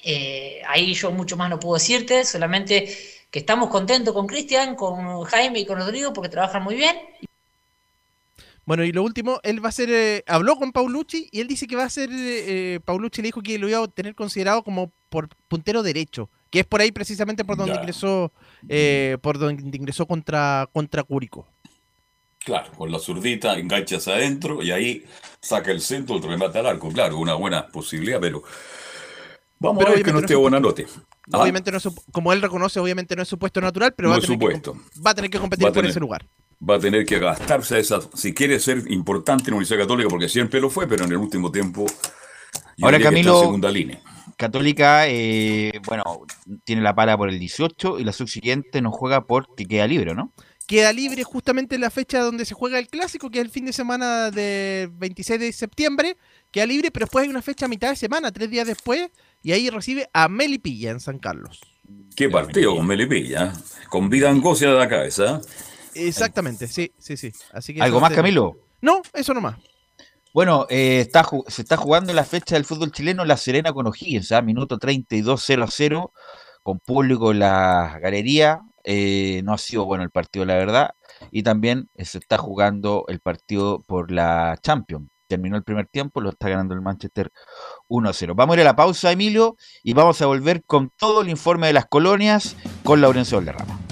eh, ahí yo mucho más no puedo decirte, solamente que estamos contentos con Cristian, con Jaime y con Rodrigo porque trabajan muy bien. Bueno, y lo último, él va a ser, eh, habló con Paulucci y él dice que va a ser, Paulucci le dijo que lo iba a tener considerado como por puntero derecho, que es por ahí precisamente por donde ingresó, por donde ingresó contra, contra Cúrico. Claro, con la zurdita enganchas adentro y ahí saca el centro, el remate al arco. Claro, una buena posibilidad, pero vamos a ver que no esté buena noche. ¿Ah? Obviamente no es, como él reconoce, obviamente no es su puesto natural, pero va, a tener que, va, a tener que, competir por ese lugar. Va a tener que gastarse esa, si quiere ser importante en la Universidad Católica, porque siempre lo fue, pero en el último tiempo Ahora Camilo, segunda línea. Católica, eh, bueno, tiene la pala por el 18 y la subsiguiente nos juega por que queda libre, ¿no? queda libre justamente la fecha donde se juega el clásico, que es el fin de semana del 26 de septiembre. Queda libre, pero después hay una fecha a mitad de semana, tres días después, y ahí recibe a Melipilla en San Carlos. Qué partido con Melipilla, con vida angosia de la cabeza. Exactamente, sí, sí, sí. Así que ¿Algo más, Camilo? No, eso nomás. Bueno, eh, está, se está jugando la fecha del fútbol chileno La Serena con O'Higgins, ¿ah? minuto 32-0-0, con público en la galería, eh, no ha sido bueno el partido, la verdad. Y también eh, se está jugando el partido por la Champions. Terminó el primer tiempo, lo está ganando el Manchester 1-0. Vamos a ir a la pausa, Emilio, y vamos a volver con todo el informe de las colonias con Laurencio Valderrama.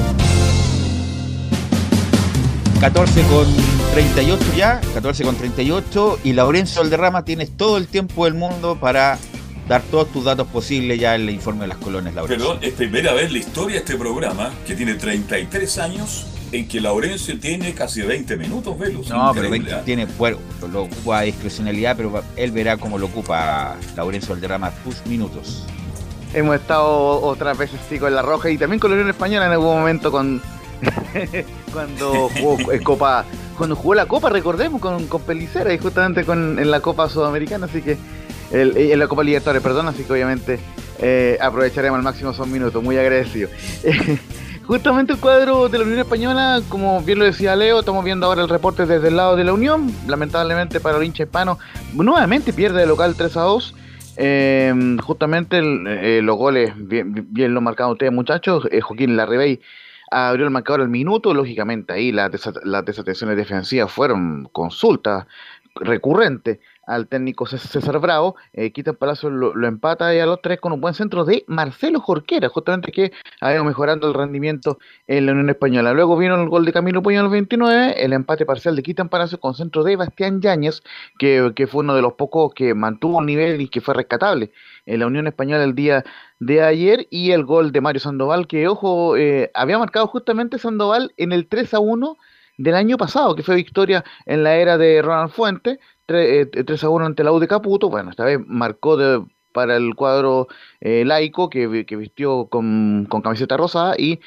14 con 38 ya, 14 con 38 y Laurencio Alderrama tienes todo el tiempo del mundo para dar todos tus datos posibles ya en el informe de las colonias, Laurencio. Perdón, es primera vez en la historia de este programa que tiene 33 años en que Laurencio tiene casi 20 minutos, Velus. No, pero 20 tiene, bueno, lo ocupa a discrecionalidad, pero él verá cómo lo ocupa Laurencio Alderrama tus minutos. Hemos estado otras veces sí con la roja y también con la Unión Española en algún momento con cuando jugó Copa, cuando jugó la Copa, recordemos, con, con Pelicera y justamente con, en la Copa Sudamericana, así que en la Copa Libertadores, perdón, así que obviamente eh, aprovecharemos al máximo son minutos, muy agradecido. justamente el cuadro de la Unión Española, como bien lo decía Leo, estamos viendo ahora el reporte desde el lado de la Unión, lamentablemente para el hincha hispano, nuevamente pierde de local 3 a 2. Eh, justamente eh, los goles, bien, bien lo marcaron ustedes muchachos, Joaquín Larribey abrió el marcador al minuto, lógicamente ahí las, desatenciones defensivas fueron consultas recurrentes al técnico César Bravo, eh, Quita Palacio lo, empata y a los tres con un buen centro de Marcelo Jorquera, justamente que ha ido mejorando el rendimiento en la Unión Española. Luego vino el gol de Camilo Puño al 29, el empate parcial de Quitan Palacio con centro de Bastián Yáñez, que, que fue uno de los pocos que mantuvo el nivel y que fue rescatable en la Unión Española el día de ayer y el gol de Mario Sandoval, que ojo, eh, había marcado justamente Sandoval en el 3 a 1 del año pasado, que fue victoria en la era de Ronald Fuente, 3, eh, a 1 ante la U de Caputo, bueno, esta vez marcó para el cuadro eh, laico que, vistió con, camiseta rosada y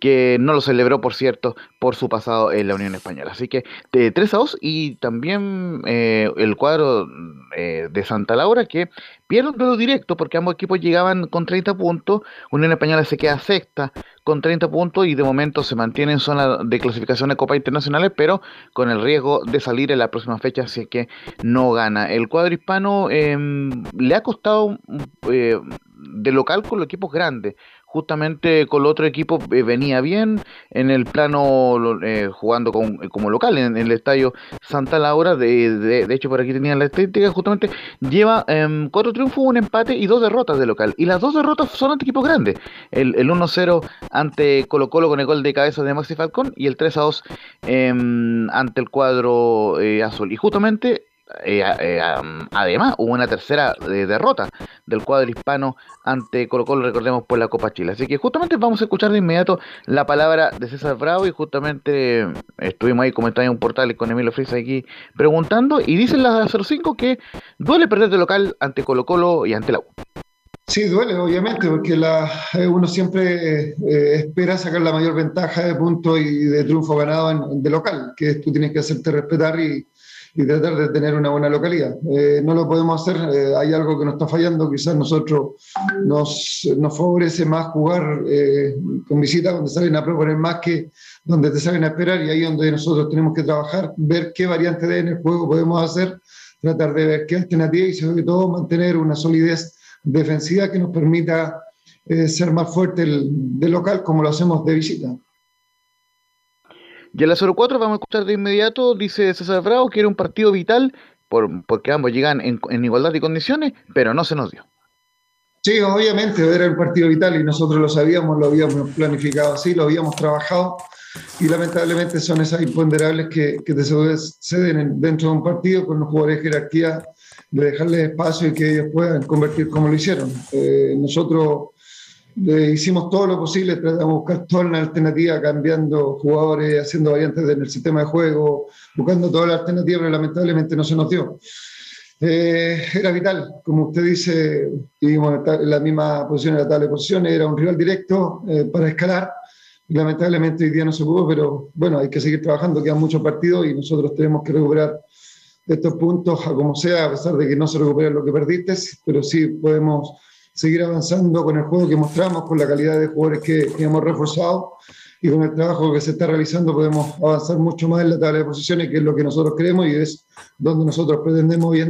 que no lo celebró, por cierto, por su pasado en la Unión Española. Así que de 3 a 2 y también eh, el cuadro eh, de Santa Laura que pierde un duelo directo porque ambos equipos llegaban con 30 puntos. Unión Española se queda sexta con 30 puntos y de momento se mantiene en zona de clasificación de Copa Internacionales, pero con el riesgo de salir en la próxima fecha si es que no gana. El cuadro hispano em, le ha costado eh, de local con los equipos grandes justamente con el otro equipo eh, venía bien en el plano eh, jugando como local en, el estadio Santa Laura de, de, hecho por aquí tenían la estética justamente lleva em, cuatro triunfos un empate y dos derrotas de local. Y las dos derrotas son ante equipos grandes. El, el 1-0 ante Colo Colo con el gol de cabeza de Maxi Falcón y el 3-2 em, ante el cuadro eh, azul. Y justamente eh, eh, además, hubo una tercera eh, derrota del cuadro hispano ante Colo Colo, recordemos, por la Copa Chile. Así que justamente vamos a escuchar de inmediato la palabra de César Bravo y justamente estuvimos ahí comentando en un portal con Emilio Frisa aquí preguntando y dicen las 05 que duele perder de local ante Colo Colo y ante la U. Sí, duele, obviamente, porque la, uno siempre espera sacar la mayor ventaja de puntos y de triunfo ganado de local, que tú tienes que hacerte respetar y, y tratar de tener una buena localidad. Eh, no lo podemos hacer, eh, hay algo que nos está fallando, quizás nosotros nos, nos favorece más jugar eh, con visita donde salen a proponer más que donde te salen a esperar y ahí donde nosotros tenemos que trabajar, ver qué variante de en el juego podemos hacer, tratar de ver qué alternativa y sobre todo mantener una solidez defensiva que nos permita ser más fuerte el, de local como lo hacemos de visita. Y en la 04 vamos a escuchar de inmediato, dice César Bravo, que era un partido vital por, porque ambos llegan en, igualdad de condiciones, pero no se nos dio. Sí, obviamente era un partido vital y nosotros lo sabíamos, lo habíamos planificado así, lo habíamos trabajado y lamentablemente son esas imponderables que, que te suceden dentro de un partido con los jugadores de jerarquía, de dejarles espacio y que ellos puedan convertir como lo hicieron. Eh, nosotros hicimos todo lo posible, tratamos de buscar toda una alternativa, cambiando jugadores, haciendo variantes en el sistema de juego, buscando toda la alternativa, pero lamentablemente no se nos dio. Eh, era vital, como usted dice, vivimos en la misma posición en la tabla de posiciones, era un rival directo eh, para escalar. Lamentablemente hoy día no se pudo, pero bueno, hay que seguir trabajando, quedan muchos partidos y nosotros tenemos que recuperar estos puntos a como sea, a pesar de que no se recupere lo que perdiste, pero sí podemos seguir avanzando con el juego que mostramos, con la calidad de jugadores que, hemos reforzado y con el trabajo que se está realizando podemos avanzar mucho más en la tabla de posiciones, que es lo que nosotros queremos y es donde nosotros pretendemos hoy.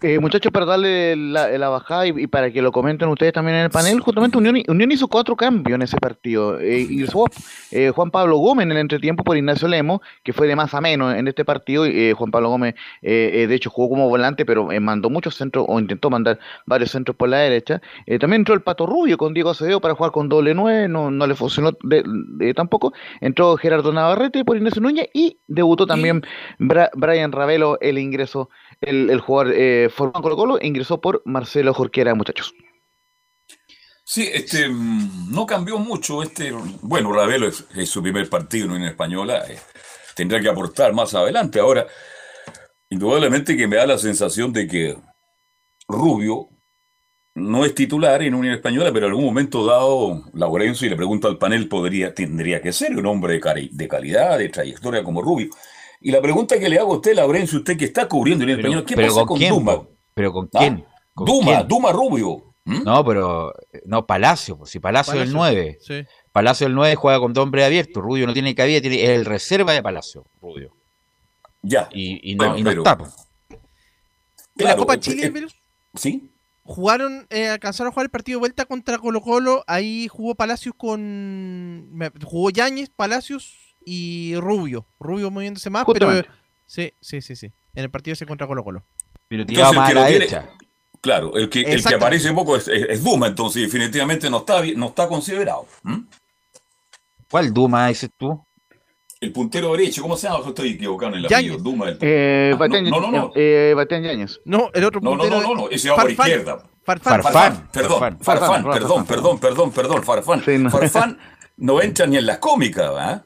Eh, muchachos, para darle la, bajada y, para que lo comenten ustedes también en el panel, justamente Unión, Unión hizo cuatro cambios en ese partido. Eh, y eh, Juan Pablo Gómez en el entretiempo por Ignacio Lemo, que fue de más a menos en este partido. Y, Juan Pablo Gómez, de hecho, jugó como volante, pero mandó muchos centros o intentó mandar varios centros por la derecha. también entró el Pato Rubio con Diego Acevedo para jugar con doble nueve, no, no le funcionó tampoco. Entró Gerardo Navarrete por Ignacio Núñez y debutó también Brian Ravelo el ingreso el, jugador eh, formado Colo Colo ingresó por Marcelo Jorquera, muchachos. Sí, este mm, no cambió mucho. Este, bueno, Ravelo es, su primer partido en española. Eh, tendrá que aportar más adelante. Ahora, indudablemente que me da la sensación de que Rubio no es titular en Unión Española, pero en algún momento dado, Laurencio, y le pregunta al panel, podría, tendría que ser un hombre de, de calidad, de trayectoria como Rubio. Y la pregunta que le hago a usted, Laurencio, usted que está cubriendo en el español, ¿qué pasa con, Duma? ¿Pero con quién? ¿Ah? Duma, Duma Rubio. ¿Mm? No, pero no, Palacio, pues, si Palacio, es el 9. Palacio el 9 juega con hombre abierto, Rubio no tiene cabida, tiene, es el reserva de Palacio, Rubio. Ya. Y, no, está. Pues. ¿En la Copa Chile, eh, Sí. Jugaron, eh, alcanzaron a jugar el partido de vuelta contra Colo Colo, ahí jugó Palacios con... Jugó Yáñez, Palacios y Rubio. Rubio moviéndose más, pero. Sí, sí, sí, sí. En el partido se contra Colo Colo. Pero tiraba más a la derecha. Claro, el que, el que aparece poco es, Duma, entonces definitivamente no está, no está considerado. ¿Cuál Duma dices tú? El puntero derecho, ¿cómo se llama? estoy equivocado en el apellido. Duma. El... Eh, ah, no, no, no. Eh, Yáñez. No, el otro puntero. No, no, no, no, ese va por izquierda. Farfán. Farfán. Perdón, Farfán, perdón, perdón, perdón, perdón, Farfán. Farfán no entra ni en las cómicas, ¿verdad?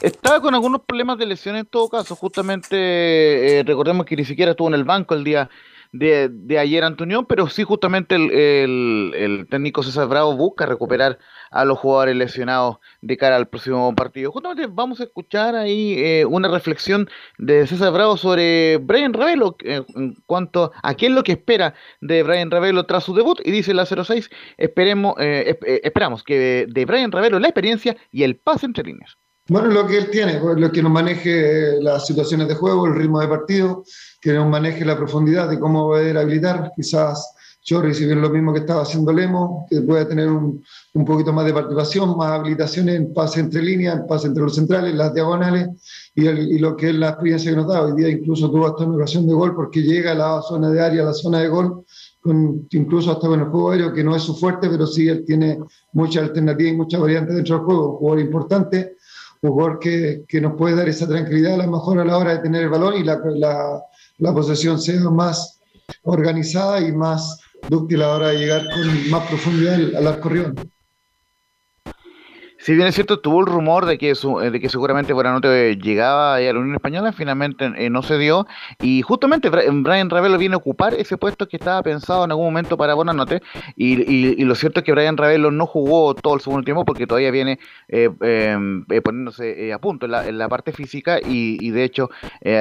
Estaba con algunos problemas de lesión en todo caso. Justamente, eh, recordemos que ni siquiera estuvo en el banco el día de, ayer Antonio, pero sí justamente el, técnico César Bravo busca recuperar a los jugadores lesionados de cara al próximo partido. Justamente vamos a escuchar ahí eh, una reflexión de César Bravo sobre Brian Ravelo eh, en cuanto a qué es lo que espera de Brian Ravelo tras su debut y dice la 06, esperemos, esperamos que de Brian Ravelo la experiencia y el pase entre líneas. Bueno, lo que él tiene, lo que nos maneje las situaciones de juego, el ritmo de partido, que nos maneje la profundidad de cómo poder habilitar. Quizás si bien lo mismo que estaba haciendo Lemo, que pueda tener un, un poquito más de participación, más habilitaciones en pase entre líneas, en pase entre los centrales, las diagonales, y, y, lo que es la experiencia que nos da. Hoy día incluso tuvo hasta una ocasión de gol porque llega a la zona de área, a la zona de gol, con, incluso hasta con el juego aéreo, que no es su fuerte, pero sí él tiene muchas alternativas y muchas variantes dentro del juego. Un jugador importante jugador que, que, nos puede dar esa tranquilidad a lo mejor a la hora de tener el balón y la, la, la posesión sea más organizada y más dúctil a la hora de llegar con más profundidad al, al arco rival. Si bien es cierto, tuvo el rumor de que, su, de que seguramente Buenanote llegaba a la Unión Española, finalmente no se dio. Y justamente Brian Ravelo viene a ocupar ese puesto que estaba pensado en algún momento para Buenanote. Y, y, lo cierto es que Brian Ravelo no jugó todo el segundo tiempo porque todavía viene eh, em, eh, poniéndose a punto en la, en la, parte física. Y, y de hecho,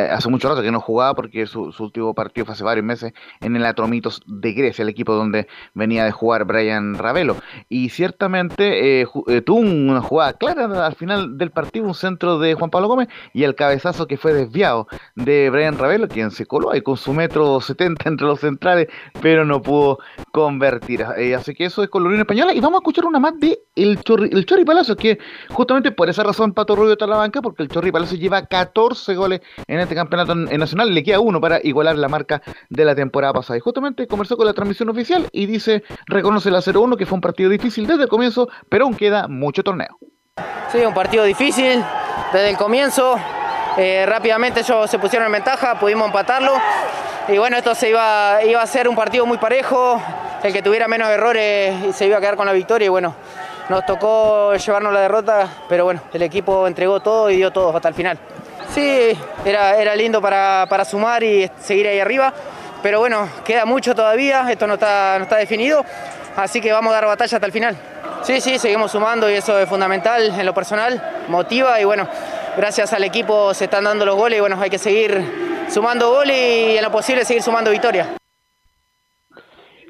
hace mucho rato que no jugaba porque su, su, último partido fue hace varios meses en el Atromitos de Grecia, el equipo donde venía de jugar Brian Ravelo. Y ciertamente tuvo una jugada clara al final del partido, un centro de Juan Pablo Gómez y el cabezazo que fue desviado de Brian Ravelo, quien se coló ahí con su metro 70 entre los centrales, pero no pudo convertir. Eh, así que eso es Unión Española. Y vamos a escuchar una más de el Chorri, el Chorri Palacio, que justamente por esa razón Pato Rubio está en la banca, porque el Chorri Palacio lleva 14 goles en este campeonato nacional, le queda uno para igualar la marca de la temporada pasada. Y justamente conversó con la transmisión oficial y dice, reconoce la 0-1, que fue un partido difícil desde el comienzo, pero aún queda mucho torneo. Sí, un partido difícil desde el comienzo. Eh, rápidamente ellos se pusieron en ventaja, pudimos empatarlo. Y bueno, esto se iba, iba a ser un partido muy parejo. El que tuviera menos errores se iba a quedar con la victoria. Y bueno, nos tocó llevarnos la derrota, pero bueno, el equipo entregó todo y dio todo hasta el final. Sí, era, era lindo para, para sumar y seguir ahí arriba. Pero bueno, queda mucho todavía, esto no está, no está definido. Así que vamos a dar batalla hasta el final. Sí, sí, seguimos sumando y eso es fundamental en lo personal, motiva y bueno, gracias al equipo se están dando los goles y bueno, hay que seguir sumando goles y en lo posible seguir sumando victorias.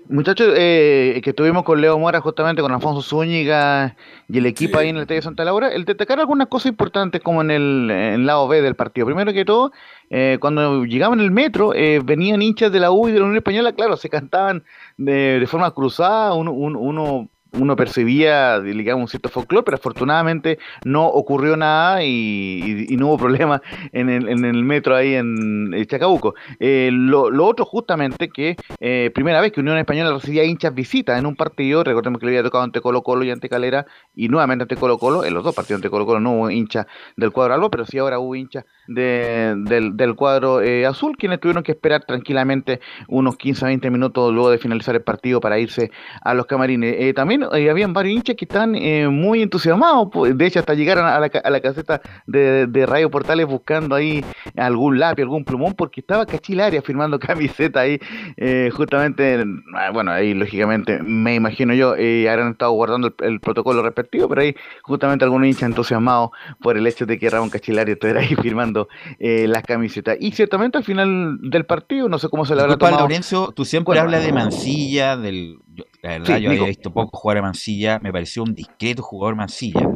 Muchachos, eh, que estuvimos con Leo Mora justamente, con Alfonso Zúñiga y el equipo ahí en el Estadio Santa Laura, el destacar algunas cosas importantes como en el, lado B del partido. Primero que todo, eh, cuando llegaban en el metro, eh, venían hinchas de la U y de la Unión Española, claro, se cantaban de, de forma cruzada, uno, uno uno percibía, digamos, un cierto folclore, pero afortunadamente no ocurrió nada y, no hubo problema en el, en el, metro ahí en Chacabuco. Eh, lo, otro justamente que eh, primera vez que Unión Española recibía hinchas visitas en un partido, recordemos que le había tocado ante Colo Colo y ante Calera y nuevamente ante Colo Colo, en los dos partidos ante Colo Colo no hubo hincha del cuadro algo, pero sí ahora hubo hincha del, cuadro eh, azul, quienes tuvieron que esperar tranquilamente unos 15 a 20 minutos luego de finalizar el partido para irse a los camarines. también y habían varios hinchas que están eh, muy entusiasmados, de hecho hasta llegaron a la, a la caseta de, de, Radio Portales buscando ahí algún lápiz, algún plumón, porque estaba Cachilaria firmando camiseta ahí, eh, justamente, ah, bueno, ahí lógicamente me imagino yo, eh, habrán estado guardando el, protocolo respectivo, pero ahí justamente algunos hinchas entusiasmados por el hecho de que Ramón Cachilaria estuviera ahí firmando eh, las camisetas. Y ciertamente al final del partido, no sé cómo se le habrá tomado. Lorenzo, tú siempre hablas de Mancilla, del la verdad, yo había visto poco jugar a Mancilla, me pareció un discreto jugador Mancilla,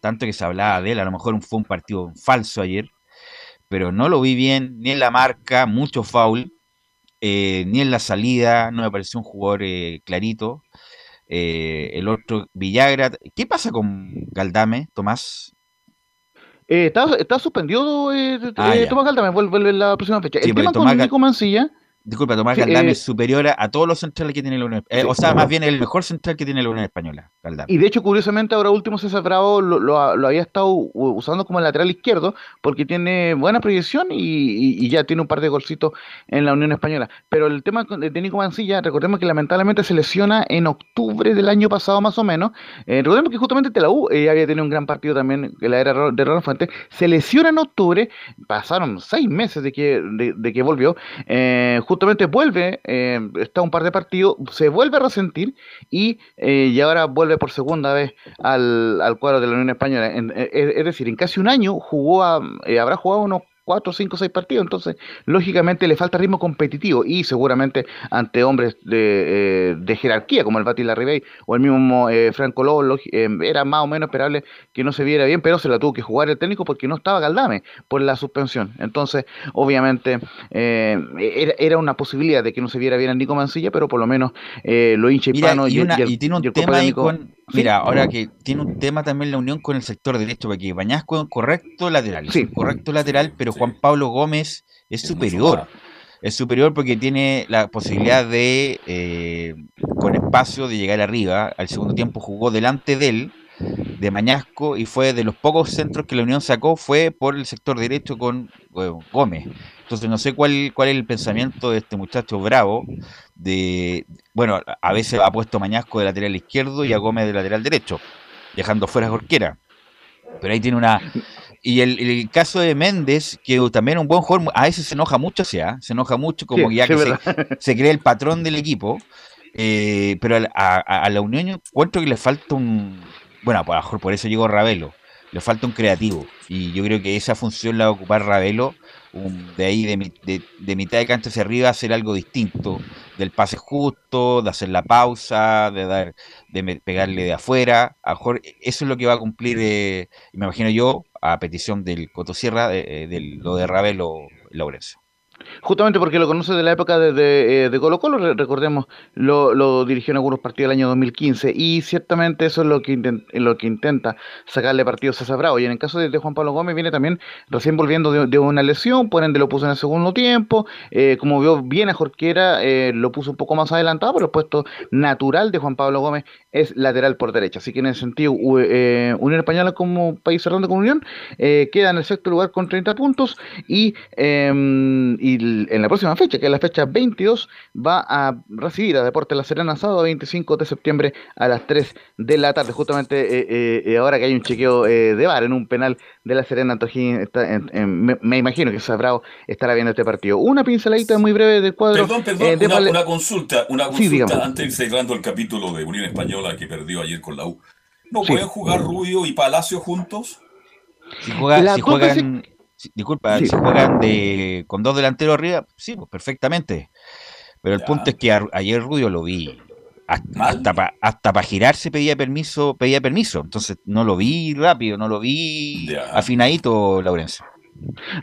tanto que se hablaba de él, a lo mejor fue un partido falso ayer, pero no lo vi bien, ni en la marca, mucho foul, eh, ni en la salida, no me pareció un jugador eh, clarito. Eh, el otro, Villagra, ¿qué pasa con Galdame, Tomás? está, suspendido ah, Tomás Galdame, vuelve, la próxima fecha. el tema con Nico Mancilla Disculpa, Tomás Galdame es superior a, todos los centrales que tiene la Unión Española. Eh, o sea, más bien el mejor central que tiene la Unión Española, Y de hecho, curiosamente, ahora último César Bravo lo, había estado usando como lateral izquierdo porque tiene buena proyección y, ya tiene un par de golcitos en la Unión Española. Pero el tema de Nico Mancilla, recordemos que lamentablemente se lesiona en octubre del año pasado más o menos. Eh, recordemos que justamente eh, había tenido un gran partido también, que la era de Ronald Fuentes. Se lesiona en octubre, pasaron seis meses de que, de, que volvió. Eh, justamente vuelve, eh, está un par de partidos, se vuelve a resentir y, eh, y ahora vuelve por segunda vez al, al cuadro de la Unión Española. Eh, es decir, en casi un año jugó a, habrá jugado unos cuatro, cinco, seis partidos. Entonces, lógicamente le falta ritmo competitivo y seguramente ante hombres de, eh, jerarquía como el Bati Larribey o el mismo eh, Franco Lobo, eh, era más o menos esperable que no se viera bien, pero se la tuvo que jugar el técnico porque no estaba Galdame por la suspensión. Entonces, obviamente, era, una posibilidad de que no se viera bien a Nico Mancilla, pero por lo menos lo hincha hispano y, y, tiene un tema ahí con Mira, ahora que tiene un tema también la unión con el sector derecho, porque Bañasco es un correcto lateral, sí. correcto lateral, pero Juan Pablo Gómez es superior. Es superior porque tiene la posibilidad de, eh, con espacio, de llegar arriba. Al segundo tiempo jugó delante de él, de Mañasco, y fue de los pocos centros que la Unión sacó, fue por el sector derecho con Gómez. Entonces no sé cuál, cuál es el pensamiento de este muchacho bravo, de, bueno, a veces ha puesto Mañasco de lateral izquierdo y a Gómez de lateral derecho, dejando fuera a Jorquera. Pero ahí tiene una. Y el, caso de Méndez, que también es un buen jugador, a veces se enoja mucho, o sea, se enoja mucho, como ya que se, cree el patrón del equipo. Eh, pero a, la Unión encuentro que le falta un. Bueno, a lo mejor por eso llegó Ravelo. Le falta un creativo. Y yo creo que esa función la va a ocupar Ravelo de ahí de, mitad de cancha hacia arriba hacer algo distinto, del pase justo, de hacer la pausa, de dar, de pegarle de afuera, a lo mejor eso es lo que va a cumplir, eh, me imagino yo, a petición del Cotosierra, de, de, lo de Ravelo Laurencio. Justamente porque lo conoce de la época de, eh, de, Colo Colo, recordemos, lo, lo, dirigió en algunos partidos del año 2015 y ciertamente eso es lo que, lo que intenta sacarle partidos a César Bravo. Y en el caso de, Juan Pablo Gómez viene también recién volviendo de, una lesión, por ende lo puso en el segundo tiempo, eh, como vio bien a Jorquera, eh, lo puso un poco más adelantado, pero el puesto natural de Juan Pablo Gómez es lateral por derecha. Así que en ese sentido, Unión Española como país cerrando con Unión queda en el sexto lugar con 30 puntos y, em, y en la próxima fecha, que es la fecha 22, va a recibir a Deportes La Serena sábado 25 de septiembre a las 3 de la tarde. Justamente eh, eh, ahora que hay un chequeo eh, de bar en un penal de La Serena, Antojín, está me, imagino que Sabrao estará viendo este partido. Una pinceladita muy breve del cuadro. Perdón, perdón, una, consulta, una consulta antes de ir cerrando el capítulo de Unión Española que perdió ayer con la U. ¿No pueden jugar Rubio y Palacio juntos? Si, juega, si juegan disculpa, si juegan de, con dos delanteros arriba, sí, pues perfectamente. Pero el punto es que ayer Rudio lo vi. Hasta, hasta para girarse pedía permiso, pedía permiso. Entonces no lo vi rápido, no lo vi afinadito, Laurencio.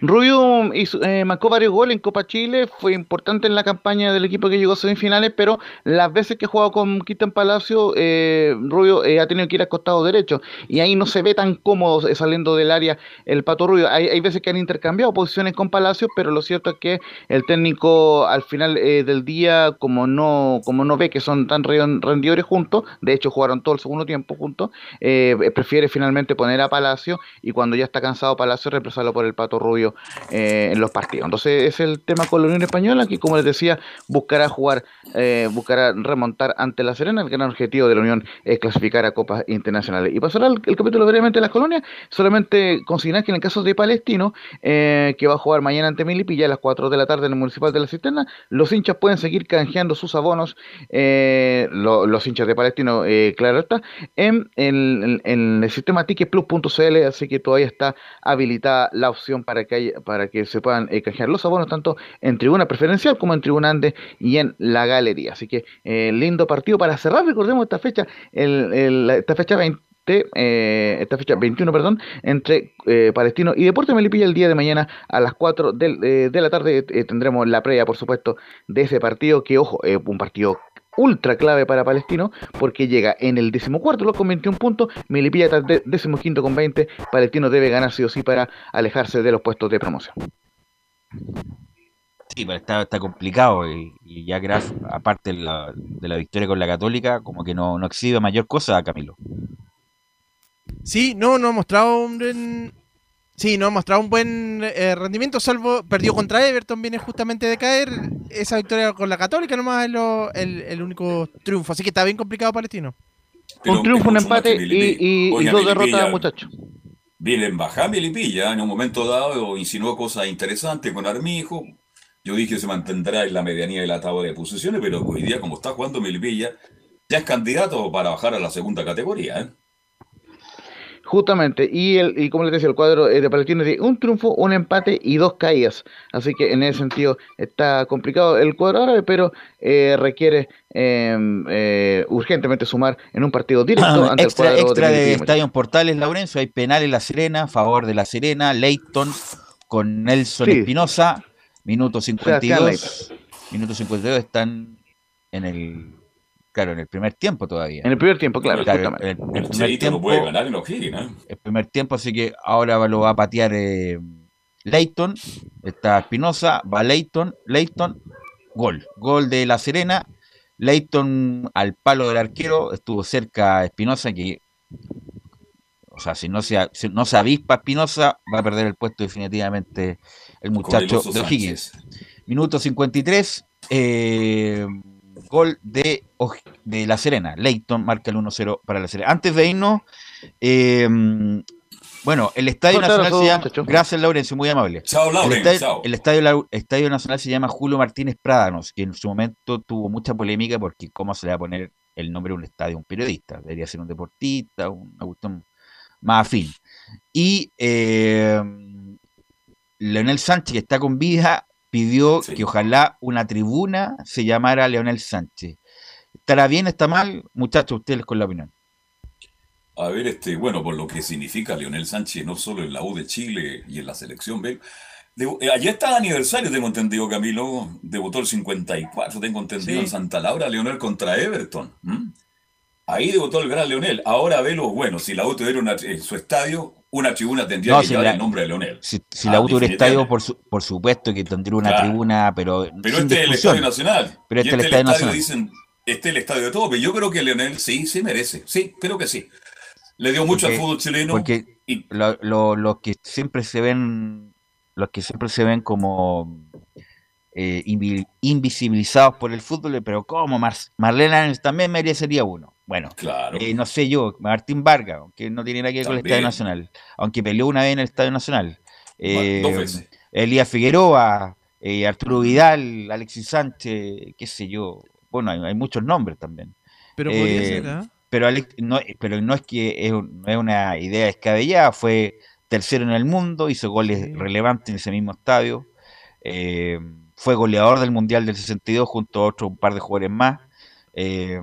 Rubio eh, marcó varios goles en Copa Chile, fue importante en la campaña del equipo que llegó a semifinales, pero las veces que ha jugado con Cristian Palacio, eh, Rubio eh, ha tenido que ir al costado derecho y ahí no se ve tan cómodo saliendo del área el Pato Rubio. Hay, veces que han intercambiado posiciones con Palacio, pero lo cierto es que el técnico al final del día, como no, como no ve que son tan rendidores juntos, de hecho jugaron todo el segundo tiempo juntos, prefiere finalmente poner a Palacio y cuando ya está cansado Palacio reemplazarlo por el Pato Rubio eh, en los partidos. Entonces es el tema con la Unión Española que como les decía buscará jugar, eh, buscará remontar ante la Serena. El gran objetivo de la Unión es clasificar a copas internacionales. Y pasará el, capítulo brevemente de las colonias, solamente consignar que en el caso de Palestino, eh, que va a jugar mañana ante Milipilla a las 4 de la tarde en el Municipal de la Cisterna, los hinchas pueden seguir canjeando sus abonos, los hinchas de Palestino, claro está, en, el sistema ticketplus.cl, así que todavía está habilitada la opción para que, para que se puedan eh, canjear los abonos tanto en tribuna preferencial como en tribuna Andes y en la galería. Así que eh, lindo partido para cerrar, recordemos esta fecha, el, esta fecha 20 eh, esta fecha 21, perdón, entre Palestino y Deporte Melipilla el día de mañana a las 4 de, de la tarde tendremos la previa, por supuesto, de ese partido que, ojo, un partido ultra clave para Palestino porque llega en el decimocuarto lugar con 21 puntos, Melipilla está de, decimoquinto con 20, Palestino debe ganar sí o sí para alejarse de los puestos de promoción. Sí, pero está, complicado y, ya gracias, aparte de la, de la, victoria con la Católica, como que no, no exhibe mayor cosa, Camilo. Sí, no, no ha mostrado un, Sí, no ha mostrado un buen eh, rendimiento, salvo perdió contra Everton, viene justamente de caer. Esa victoria con la Católica nomás es el, único triunfo, así que está bien complicado Palestino. un triunfo, un empate y, dos derrotas, muchachos. Viene en baja Melipilla, en un momento dado insinuó cosas interesantes con Armijo. Yo dije que se mantendrá en la medianía de la tabla de posiciones, pero hoy día, como está jugando Melipilla, ya es candidato para bajar a la segunda categoría. ¿eh? Justamente, y, el, y como les decía, el cuadro eh, de Palestino tiene un triunfo, un empate y dos caídas. Así que en ese sentido está complicado el cuadro árabe, pero eh, requiere em, eh, urgentemente sumar en un partido directo ante el cuadro extra de, Estadio Portales, Laurencio. Hay penal en La Serena, a favor de La Serena. Leighton con Nelson Espinosa, minuto 52. Minuto 52 están en el Claro, en el primer tiempo todavía. En el primer tiempo, claro. el, primer tiempo puede ganar en El primer tiempo, así que ahora lo va a patear eh, Leighton. Está Espinosa, va Leighton, Leighton, gol. Gol de La Serena. Leighton al palo del arquero, estuvo cerca Espinosa, que o sea, si no se, no se avispa Espinosa, va a perder el puesto definitivamente el muchacho de Higgins. Minuto 53. Eh, gol de, La Serena. Leighton marca el 1-0 para La Serena. Antes de irnos, eh, Bueno, el Estadio Nacional se llama. Gracias, Laurencio, muy amable. Chao, Laurencio. El, estadio, el estadio, Nacional se llama Julio Martínez Prádanos, que en su momento tuvo mucha polémica porque cómo se le va a poner el nombre de un estadio a un periodista. Debería ser un deportista, una cuestión más afín. Y eh, Leonel Sánchez, que está con vida, pidió que ojalá una tribuna se llamara Leonel Sánchez. ¿Estará bien, está mal? Muchachos, ustedes con la opinión. A ver, este, bueno, por lo que significa Leonel Sánchez, no solo en la U de Chile y en la selección B. Eh, allá está el aniversario, tengo entendido, Camilo. Debutó el 54, tengo entendido, en Santa Laura, Leonel contra Everton. Ahí debutó el gran Leonel. Ahora velo, bueno, si la U tuviera una, en su estadio, una tribuna tendría que llevar el nombre de Leonel. Si, la U tuviera estadio, por, por supuesto que tendría una tribuna, pero. Pero este es el Estadio Nacional. Pero este es el este Estadio Nacional. Dicen, este es el estadio de todo, pero yo creo que Leonel sí, sí merece. Sí, creo que sí. Le dio mucho al fútbol chileno. Porque los que siempre se ven, los que siempre se ven como eh, invisibilizados por el fútbol, pero como Marlena también merecería uno. Bueno, claro. Eh, no sé yo, Martín Vargas, que no tiene nada que ver con el Estadio Nacional, aunque peleó una vez en el Estadio Nacional. Eh, Elías Figueroa, Arturo Vidal, Alexis Sánchez, qué sé yo. Bueno, hay, muchos nombres también. Pero podría ser, ¿eh? pero, no, pero no es que es, una idea descabellada, fue tercero en el mundo, hizo goles relevantes en ese mismo estadio, eh, fue goleador del Mundial del 62 junto a otro un par de jugadores más, eh,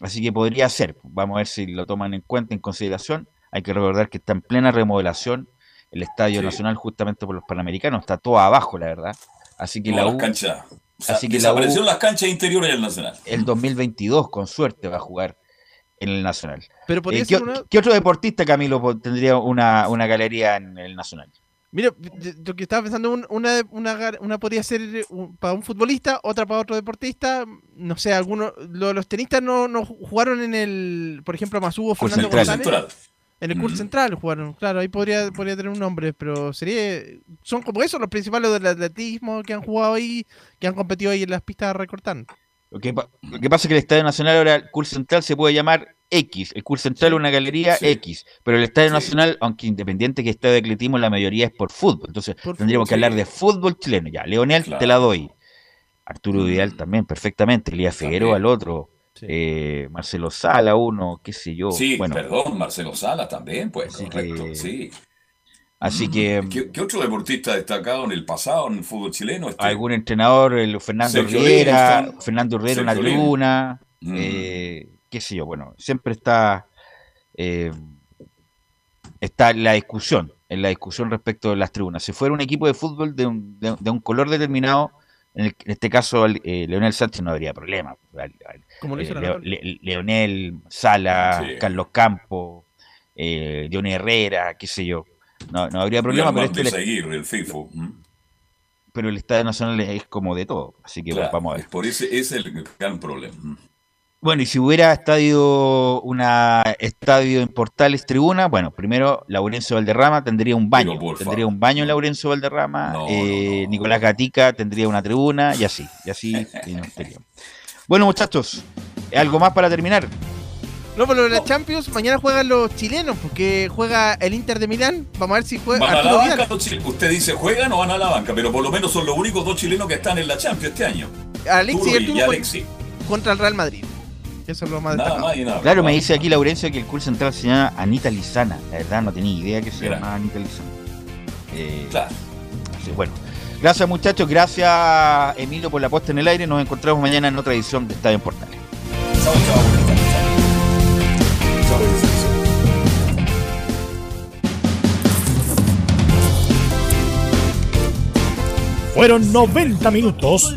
así que podría ser, vamos a ver si lo toman en cuenta, en consideración, hay que recordar que está en plena remodelación el Estadio Nacional justamente por los Panamericanos, está todo abajo la verdad, así que la U... así que desaparecieron las canchas interiores del Nacional. El 2022 con suerte va a jugar en el Nacional. Pero eh, ¿qué, otro deportista, Camilo, tendría una, galería en el Nacional? Mira, lo que estaba pensando, una, una, podría ser para un futbolista, otra para otro deportista. No sé, algunos. los tenistas no, no jugaron en el. Por ejemplo, Masugo Fernando González. En el curso central jugaron, claro, ahí podría, podría tener un nombre, pero sería. Son como esos los principales del atletismo que han jugado ahí, que han competido ahí en las pistas recortando. Lo que, pasa es que el Estadio Nacional ahora, el curso central se puede llamar X. El curso central es una galería X. Pero el Estadio Nacional, aunque independiente que esté de atletismo, la mayoría es por fútbol. Entonces tendríamos que hablar de fútbol chileno. Ya, Leonel te la doy. Arturo Vidal también, perfectamente. Elías Figueroa, el otro. Eh, Marcelo Sala, uno, qué sé yo. Sí, bueno, perdón, Marcelo Sala también, pues, correcto, sí. Así mm. que. ¿Qué, otro deportista destacado en el pasado en el fútbol chileno? Este, Algún entrenador, el Fernando Riera, Fernando Riera, una luna, mm. eh, qué sé yo, bueno, siempre está. Eh, está la discusión, en la discusión respecto de las tribunas. Si fuera un equipo de fútbol de un, de, un color determinado, en, este caso eh, Leonel Sánchez no habría problema. Leonel, Sala, Carlos Campos, Johnny Herrera, qué sé yo. No, no habría problema, pero este seguir el FIFO. Pero el Estadio Nacional es como de todo, así que vamos a ver. Por ese, ese es el gran problema. Bueno, y si hubiera estadio, una estadio en Portales Tribuna, bueno, primero Laurencio Valderrama tendría un baño, tendría un baño en Laurencio Valderrama, eh, Nicolás Gatica tendría una tribuna y así, y así. bueno, muchachos, ¿algo más para terminar? No, pero en la Champions mañana juegan los chilenos, porque juega el Inter de Milán. Vamos a ver si juega. Van a la banca, usted dice juegan o van a la banca, pero por lo menos son los únicos dos chilenos que están en la Champions este año. Alexis y, Alexis. Contra el Real Madrid. Eso es lo más nada más nada Claro, me dice aquí Laurencio que el curso central se llama Anita Lizana. La verdad, no tenía idea que se llamaba Anita Lizana. Eh, claro. bueno. Gracias muchachos, gracias Emilio por la puesta en el aire. Nos encontramos mañana en otra edición de Estadio en Portales. Fueron 90 minutos